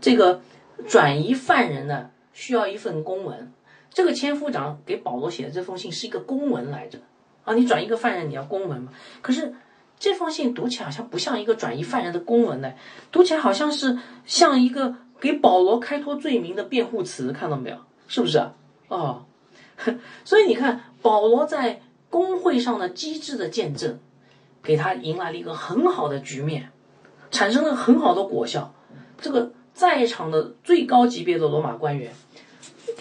这个转移犯人呢需要一份公文，这个千夫长给保罗写的这封信是一个公文来着啊，你转一个犯人你要公文嘛？可是这封信读起来好像不像一个转移犯人的公文呢，读起来好像是像一个给保罗开脱罪名的辩护词，看到没有？是不是啊？哦，所以你看保罗在公会上的机智的见证。给他迎来了一个很好的局面，产生了很好的果效。这个在场的最高级别的罗马官员，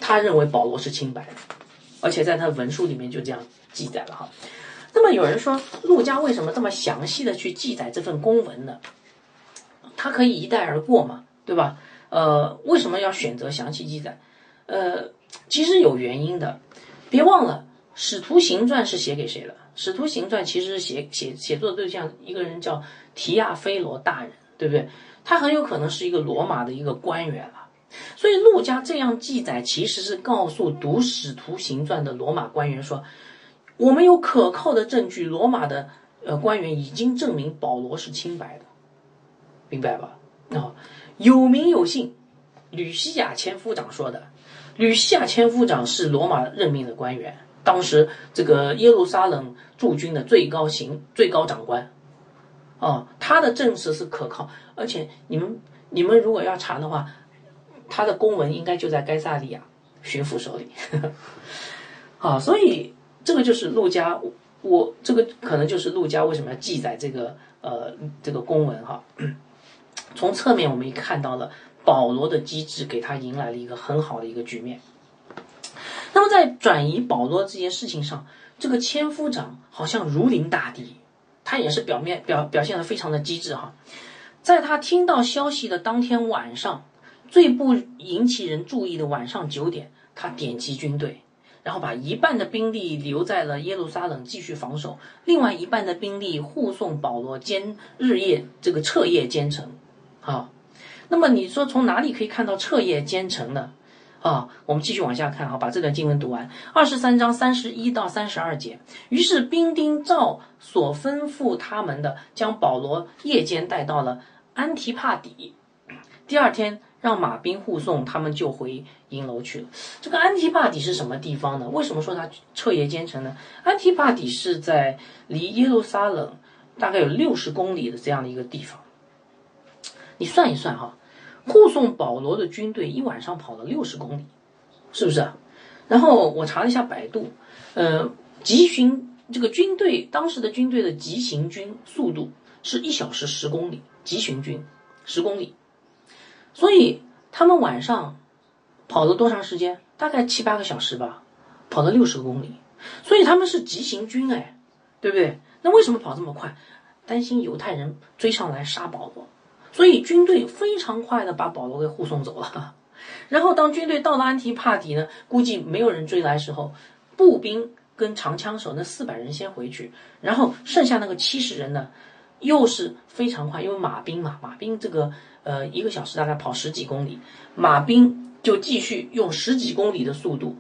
他认为保罗是清白的，而且在他的文书里面就这样记载了哈。那么有人说，陆家为什么这么详细的去记载这份公文呢？他可以一带而过嘛，对吧？呃，为什么要选择详细记载？呃，其实有原因的。别忘了，《使徒行传》是写给谁的？《使徒行传》其实写写写作的对象一个人叫提亚菲罗大人，对不对？他很有可能是一个罗马的一个官员了。所以陆家这样记载，其实是告诉读《使徒行传》的罗马官员说：我们有可靠的证据，罗马的呃官员已经证明保罗是清白的，明白吧？啊，有名有姓，吕西亚千夫长说的。吕西亚千夫长是罗马任命的官员。当时这个耶路撒冷驻军的最高行最高长官，啊，他的证词是可靠，而且你们你们如果要查的话，他的公文应该就在该萨利亚巡抚手里，啊，所以这个就是陆家，我这个可能就是陆家为什么要记载这个呃这个公文哈，从侧面我们也看到了保罗的机智给他迎来了一个很好的一个局面。那么在转移保罗这件事情上，这个千夫长好像如临大敌，他也是表面表表现的非常的机智哈。在他听到消息的当天晚上，最不引起人注意的晚上九点，他点击军队，然后把一半的兵力留在了耶路撒冷继续防守，另外一半的兵力护送保罗兼日夜这个彻夜兼程，好，那么你说从哪里可以看到彻夜兼程呢？啊，我们继续往下看，哈，把这段经文读完。二十三章三十一到三十二节。于是兵丁照所吩咐他们的，将保罗夜间带到了安提帕底。第二天，让马兵护送他们，就回营楼去了。这个安提帕底是什么地方呢？为什么说他彻夜兼程呢？安提帕底是在离耶路撒冷大概有六十公里的这样的一个地方。你算一算，哈。护送保罗的军队一晚上跑了六十公里，是不是？然后我查了一下百度，呃，急行这个军队当时的军队的急行军速度是一小时十公里，急行军十公里，所以他们晚上跑了多长时间？大概七八个小时吧，跑了六十公里，所以他们是急行军哎，对不对？那为什么跑这么快？担心犹太人追上来杀保罗。所以军队非常快的把保罗给护送走了，然后当军队到了安提帕底呢，估计没有人追来时候，步兵跟长枪手那四百人先回去，然后剩下那个七十人呢，又是非常快，因为马兵嘛，马兵这个呃一个小时大概跑十几公里，马兵就继续用十几公里的速度，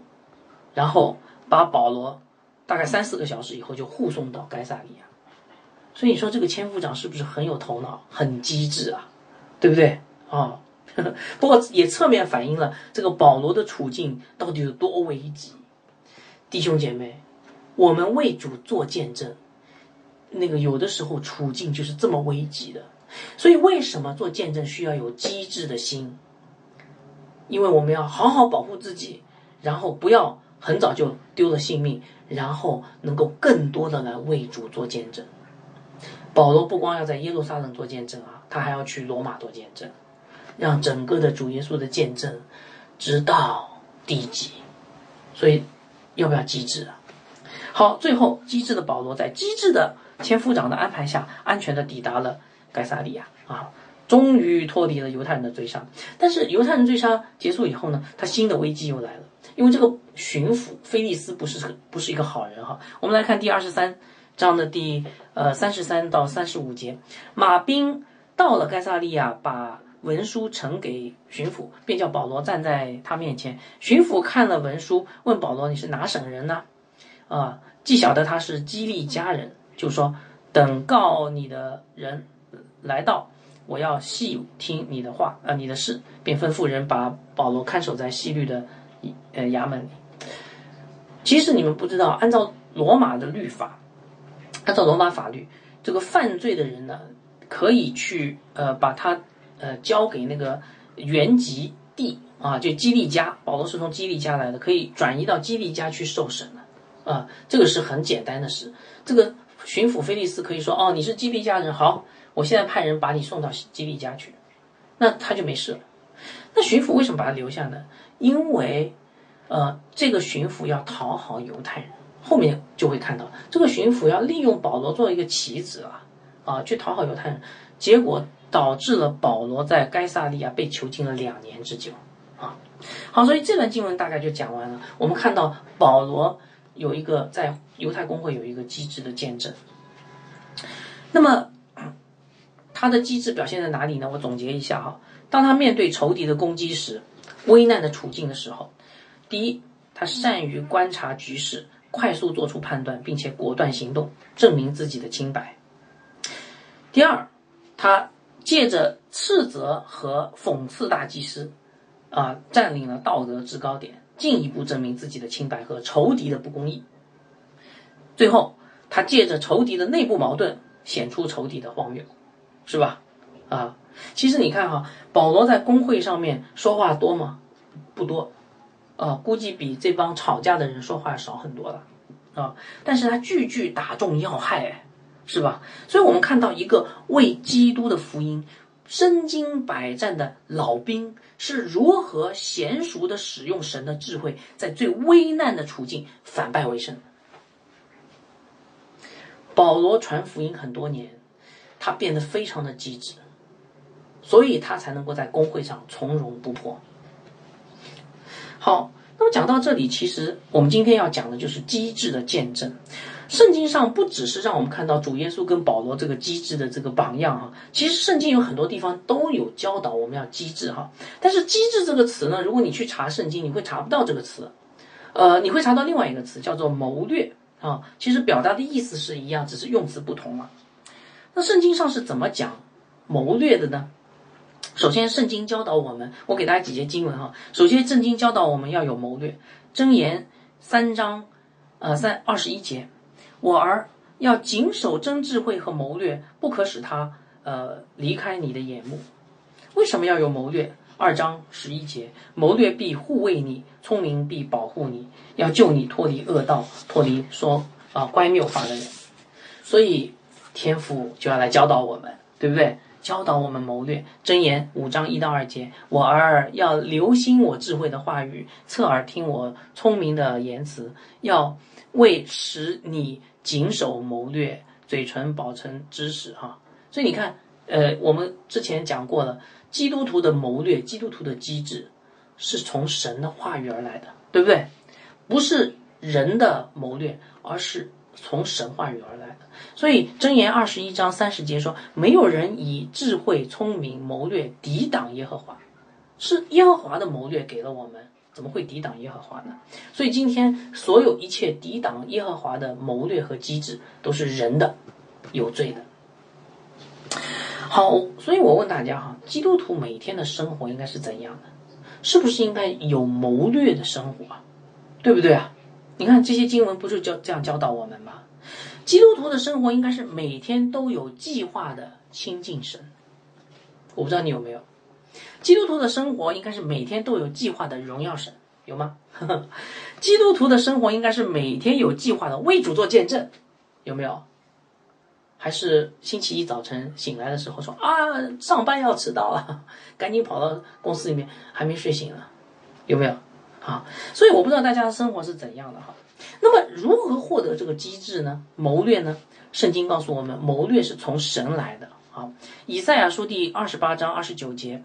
然后把保罗大概三四个小时以后就护送到该萨利亚。所以你说这个千夫长是不是很有头脑、很机智啊？对不对啊？不过也侧面反映了这个保罗的处境到底有多危急。弟兄姐妹，我们为主做见证，那个有的时候处境就是这么危急的。所以为什么做见证需要有机智的心？因为我们要好好保护自己，然后不要很早就丢了性命，然后能够更多的来为主做见证。保罗不光要在耶路撒冷做见证啊，他还要去罗马做见证，让整个的主耶稣的见证直到地极。所以，要不要机智啊？好，最后机智的保罗在机智的千夫长的安排下，安全的抵达了该萨利亚啊，终于脱离了犹太人的追杀。但是犹太人追杀结束以后呢，他新的危机又来了，因为这个巡抚菲利斯不是不是一个好人哈。我们来看第二十三章的第呃三十三到三十五节，马兵到了该萨利亚，把。文书呈给巡抚，便叫保罗站在他面前。巡抚看了文书，问保罗：“你是哪省人呢？”啊，既晓得他是基利家人，就说：“等告你的人来到，我要细听你的话，呃，你的事。”便吩咐人把保罗看守在西律的呃衙门里。其实你们不知道，按照罗马的律法，按照罗马法律，这个犯罪的人呢，可以去呃把他。呃，交给那个原籍地啊，就基利家，保罗是从基利家来的，可以转移到基利家去受审了啊，这个是很简单的事。这个巡抚菲利斯可以说，哦，你是基利家人，好，我现在派人把你送到基利家去，那他就没事了。那巡抚为什么把他留下呢？因为呃，这个巡抚要讨好犹太人，后面就会看到这个巡抚要利用保罗做一个棋子啊，啊，去讨好犹太人，结果。导致了保罗在该萨利亚被囚禁了两年之久，啊，好，所以这段经文大概就讲完了。我们看到保罗有一个在犹太公会有一个机智的见证，那么他的机智表现在哪里呢？我总结一下哈，当他面对仇敌的攻击时，危难的处境的时候，第一，他善于观察局势，快速做出判断，并且果断行动，证明自己的清白；第二，他。借着斥责和讽刺大祭司，啊，占领了道德制高点，进一步证明自己的清白和仇敌的不公义。最后，他借着仇敌的内部矛盾，显出仇敌的荒谬，是吧？啊，其实你看哈，保罗在公会上面说话多吗？不多，啊，估计比这帮吵架的人说话少很多了，啊，但是他句句打中要害。是吧？所以我们看到一个为基督的福音身经百战的老兵是如何娴熟的使用神的智慧，在最危难的处境反败为胜。保罗传福音很多年，他变得非常的机智，所以他才能够在公会上从容不迫。好，那么讲到这里，其实我们今天要讲的就是机智的见证。圣经上不只是让我们看到主耶稣跟保罗这个机智的这个榜样哈，其实圣经有很多地方都有教导我们要机智哈。但是“机智”这个词呢，如果你去查圣经，你会查不到这个词，呃，你会查到另外一个词叫做谋略啊。其实表达的意思是一样，只是用词不同了。那圣经上是怎么讲谋略的呢？首先，圣经教导我们，我给大家几节经文哈。首先，圣经教导我们要有谋略，箴言三章呃三二十一节。我儿要谨守真智慧和谋略，不可使他呃离开你的眼目。为什么要有谋略？二章十一节，谋略必护卫你，聪明必保护你，要救你脱离恶道，脱离说啊乖谬话的人。所以天父就要来教导我们，对不对？教导我们谋略。箴言五章一到二节，我儿要留心我智慧的话语，侧耳听我聪明的言辞，要为使你。谨守谋略，嘴唇保存知识，哈。所以你看，呃，我们之前讲过了，基督徒的谋略，基督徒的机智，是从神的话语而来的，对不对？不是人的谋略，而是从神话语而来的。所以箴言二十一章三十节说：“没有人以智慧、聪明、谋略抵挡耶和华，是耶和华的谋略给了我们。”怎么会抵挡耶和华呢？所以今天所有一切抵挡耶和华的谋略和机制，都是人的，有罪的。好，所以我问大家哈，基督徒每天的生活应该是怎样的？是不是应该有谋略的生活？对不对啊？你看这些经文不是教这样教导我们吗？基督徒的生活应该是每天都有计划的亲近神。我不知道你有没有。基督徒的生活应该是每天都有计划的荣耀神，有吗？基督徒的生活应该是每天有计划的为主做见证，有没有？还是星期一早晨醒来的时候说啊，上班要迟到了，赶紧跑到公司里面，还没睡醒呢，有没有？啊，所以我不知道大家的生活是怎样的哈。那么如何获得这个机智呢？谋略呢？圣经告诉我们，谋略是从神来的。好，以赛亚书第二十八章二十九节，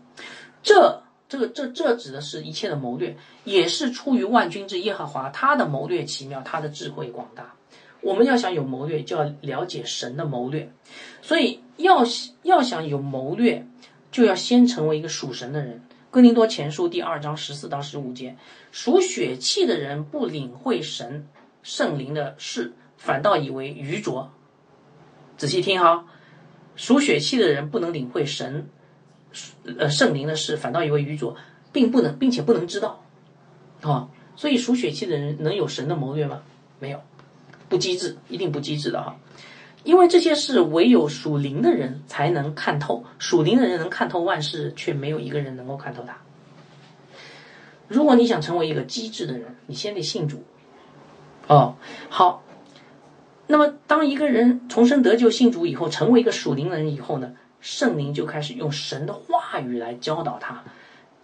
这这个这这指的是一切的谋略，也是出于万军之耶和华，他的谋略奇妙，他的智慧广大。我们要想有谋略，就要了解神的谋略。所以要要想有谋略，就要先成为一个属神的人。哥林多前书第二章十四到十五节，属血气的人不领会神圣灵的事，反倒以为愚拙。仔细听哈，属血气的人不能领会神呃圣灵的事，反倒以为愚拙，并不能，并且不能知道啊。所以属血气的人能有神的谋略吗？没有。不机智，一定不机智的哈，因为这些事唯有属灵的人才能看透，属灵的人能看透万事，却没有一个人能够看透它。如果你想成为一个机智的人，你先得信主。哦，好，那么当一个人重生得救、信主以后，成为一个属灵的人以后呢，圣灵就开始用神的话语来教导他，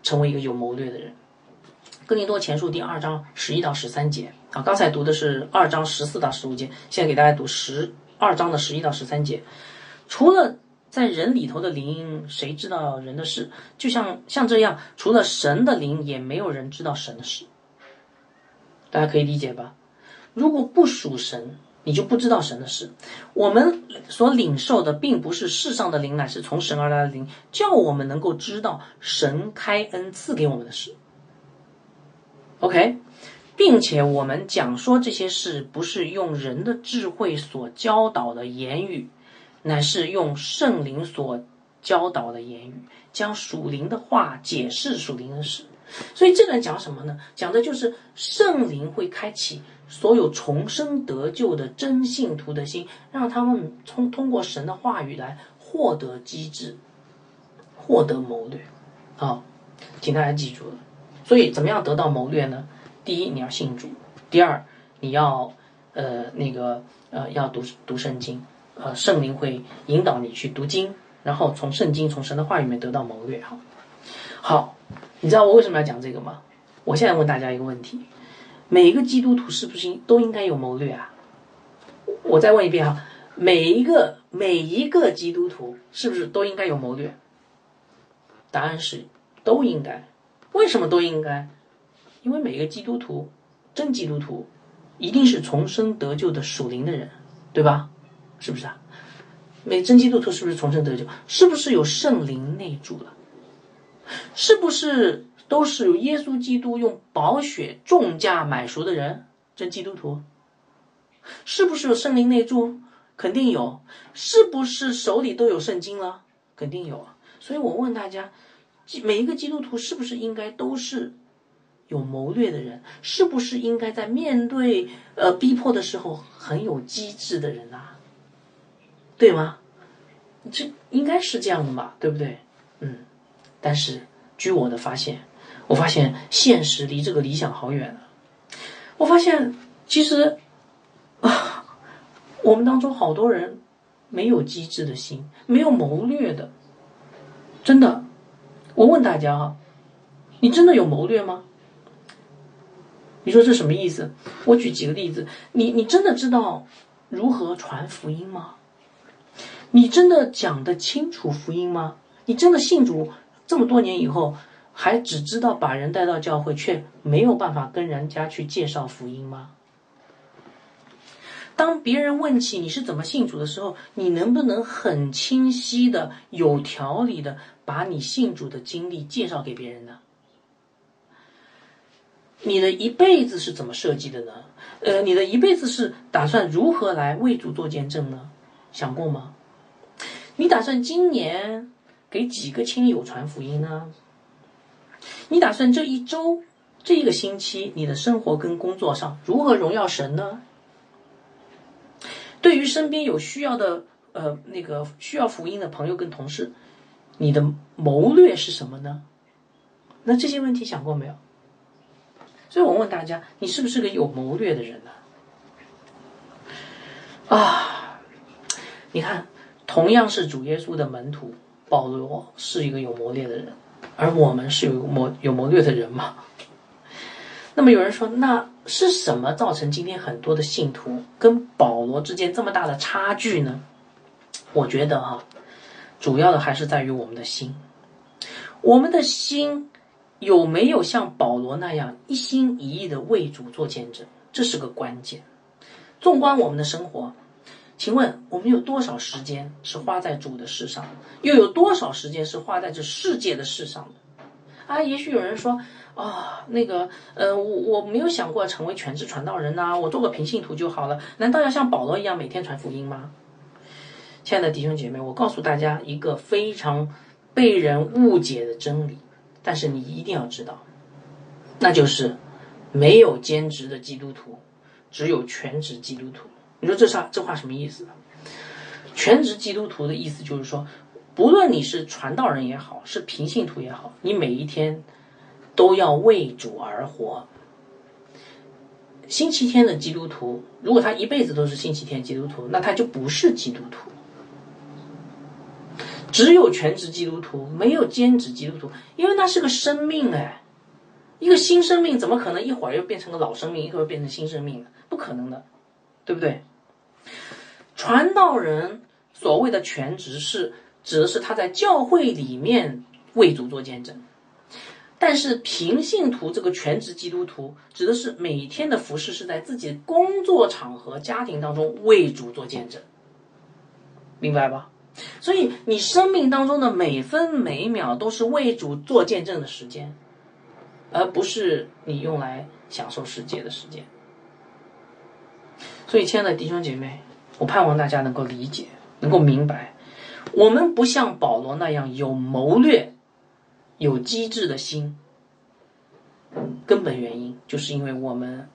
成为一个有谋略的人。哥林多前书第二章十一到十三节啊，刚才读的是二章十四到十五节，现在给大家读十二章的十一到十三节。除了在人里头的灵，谁知道人的事？就像像这样，除了神的灵，也没有人知道神的事。大家可以理解吧？如果不属神，你就不知道神的事。我们所领受的，并不是世上的灵，乃是从神而来的灵，叫我们能够知道神开恩赐给我们的事。OK，并且我们讲说这些事，不是用人的智慧所教导的言语，乃是用圣灵所教导的言语，将属灵的话解释属灵的事。所以这个讲什么呢？讲的就是圣灵会开启所有重生得救的真信徒的心，让他们通通过神的话语来获得机智，获得谋略。好，请大家记住了。所以，怎么样得到谋略呢？第一，你要信主；第二，你要呃那个呃要读读圣经，呃圣灵会引导你去读经，然后从圣经从神的话语里面得到谋略。哈，好，你知道我为什么要讲这个吗？我现在问大家一个问题：每一个基督徒是不是都应该有谋略啊？我再问一遍哈，每一个每一个基督徒是不是都应该有谋略？答案是都应该。为什么都应该？因为每个基督徒，真基督徒，一定是重生得救的属灵的人，对吧？是不是啊？每真基督徒是不是重生得救？是不是有圣灵内住了？是不是都是有耶稣基督用宝血重价买赎的人？真基督徒，是不是有圣灵内住？肯定有。是不是手里都有圣经了？肯定有。所以我问大家。每一个基督徒是不是应该都是有谋略的人？是不是应该在面对呃逼迫的时候很有机智的人啊？对吗？这应该是这样的嘛，对不对？嗯。但是据我的发现，我发现现实离这个理想好远了。我发现其实啊，我们当中好多人没有机智的心，没有谋略的，真的。我问大家哈，你真的有谋略吗？你说这什么意思？我举几个例子，你你真的知道如何传福音吗？你真的讲得清楚福音吗？你真的信主这么多年以后，还只知道把人带到教会，却没有办法跟人家去介绍福音吗？当别人问起你是怎么信主的时候，你能不能很清晰的、有条理的把你信主的经历介绍给别人呢？你的一辈子是怎么设计的呢？呃，你的一辈子是打算如何来为主做见证呢？想过吗？你打算今年给几个亲友传福音呢？你打算这一周、这一个星期，你的生活跟工作上如何荣耀神呢？对于身边有需要的，呃，那个需要福音的朋友跟同事，你的谋略是什么呢？那这些问题想过没有？所以我问大家，你是不是个有谋略的人呢？啊，你看，同样是主耶稣的门徒，保罗是一个有谋略的人，而我们是有谋有谋略的人吗？那么有人说，那是什么造成今天很多的信徒跟保罗之间这么大的差距呢？我觉得哈，主要的还是在于我们的心，我们的心有没有像保罗那样一心一意的为主做见证，这是个关键。纵观我们的生活，请问我们有多少时间是花在主的事上，又有多少时间是花在这世界的事上的？啊，也许有人说。啊，那个，呃，我我没有想过成为全职传道人呐，我做个平信徒就好了。难道要像保罗一样每天传福音吗？亲爱的弟兄姐妹，我告诉大家一个非常被人误解的真理，但是你一定要知道，那就是没有兼职的基督徒，只有全职基督徒。你说这啥？这话什么意思？全职基督徒的意思就是说，不论你是传道人也好，是平信徒也好，你每一天。都要为主而活。星期天的基督徒，如果他一辈子都是星期天基督徒，那他就不是基督徒。只有全职基督徒，没有兼职基督徒，因为那是个生命哎，一个新生命怎么可能一会儿又变成个老生命，一会儿变成新生命呢？不可能的，对不对？传道人所谓的全职是指的是他在教会里面为主做见证。但是平信徒这个全职基督徒，指的是每天的服饰是在自己工作场合、家庭当中为主做见证，明白吧？所以你生命当中的每分每秒都是为主做见证的时间，而不是你用来享受世界的时间。所以，亲爱的弟兄姐妹，我盼望大家能够理解，能够明白，我们不像保罗那样有谋略。有机智的心，根本原因就是因为我们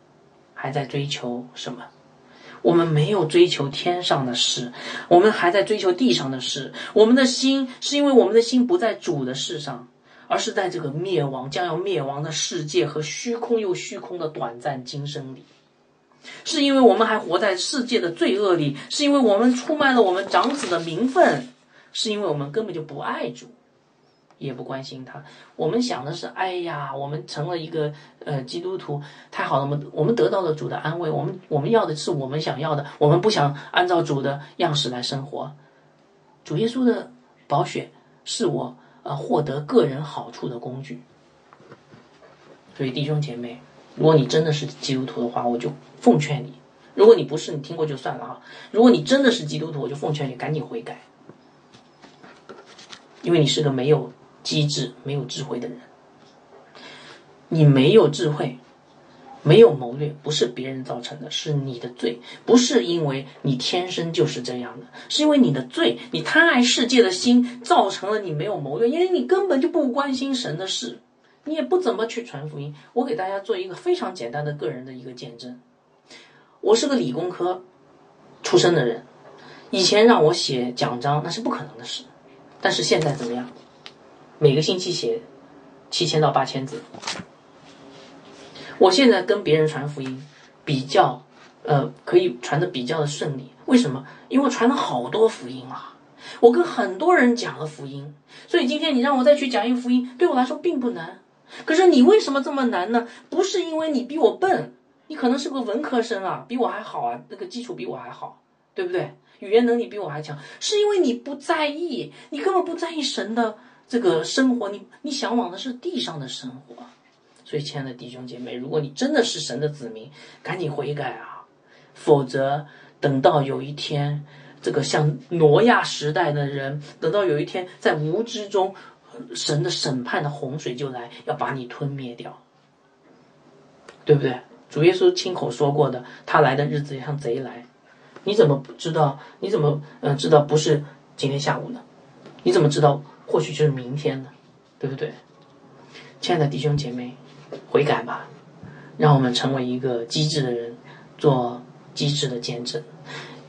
还在追求什么？我们没有追求天上的事，我们还在追求地上的事。我们的心是因为我们的心不在主的事上，而是在这个灭亡将要灭亡的世界和虚空又虚空的短暂今生里。是因为我们还活在世界的罪恶里，是因为我们出卖了我们长子的名分，是因为我们根本就不爱主。也不关心他，我们想的是，哎呀，我们成了一个呃基督徒，太好了，我们我们得到了主的安慰，我们我们要的是我们想要的，我们不想按照主的样式来生活。主耶稣的宝血是我呃获得个人好处的工具。所以弟兄姐妹，如果你真的是基督徒的话，我就奉劝你；如果你不是，你听过就算了啊。如果你真的是基督徒，我就奉劝你赶紧悔改，因为你是个没有。机智没有智慧的人，你没有智慧，没有谋略，不是别人造成的，是你的罪，不是因为你天生就是这样的，是因为你的罪，你贪爱世界的心造成了你没有谋略，因为你根本就不关心神的事，你也不怎么去传福音。我给大家做一个非常简单的个人的一个见证，我是个理工科出身的人，以前让我写奖章那是不可能的事，但是现在怎么样？每个星期写七千到八千字。我现在跟别人传福音，比较呃可以传的比较的顺利。为什么？因为我传了好多福音啊，我跟很多人讲了福音，所以今天你让我再去讲一个福音，对我来说并不难。可是你为什么这么难呢？不是因为你比我笨，你可能是个文科生啊，比我还好啊，那个基础比我还好，对不对？语言能力比我还强，是因为你不在意，你根本不在意神的。这个生活，你你向往的是地上的生活，所以，亲爱的弟兄姐妹，如果你真的是神的子民，赶紧悔改啊！否则，等到有一天，这个像挪亚时代的人，等到有一天在无知中，神的审判的洪水就来，要把你吞灭掉，对不对？主耶稣亲口说过的，他来的日子像贼来，你怎么不知道？你怎么嗯知道不是今天下午呢？你怎么知道？或许就是明天了，对不对？亲爱的弟兄姐妹，悔改吧，让我们成为一个机智的人，做机智的见证。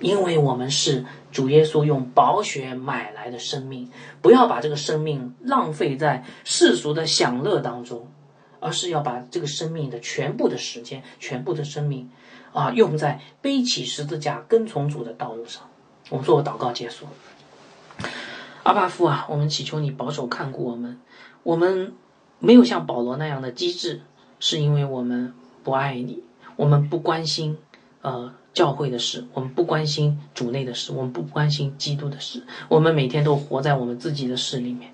因为我们是主耶稣用宝血买来的生命，不要把这个生命浪费在世俗的享乐当中，而是要把这个生命的全部的时间、全部的生命啊，用在背起十字架跟从主的道路上。我们做个祷告结束。阿巴夫啊，我们祈求你保守看顾我们。我们没有像保罗那样的机智，是因为我们不爱你，我们不关心呃教会的事，我们不关心主内的事，我们不关心基督的事，我们每天都活在我们自己的事里面。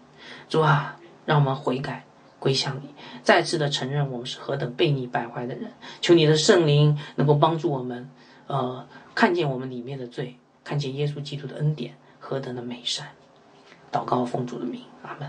主啊，让我们悔改归向你，再次的承认我们是何等悖逆败坏的人。求你的圣灵能够帮助我们，呃，看见我们里面的罪，看见耶稣基督的恩典何等的美善。祷告奉主的名，阿门。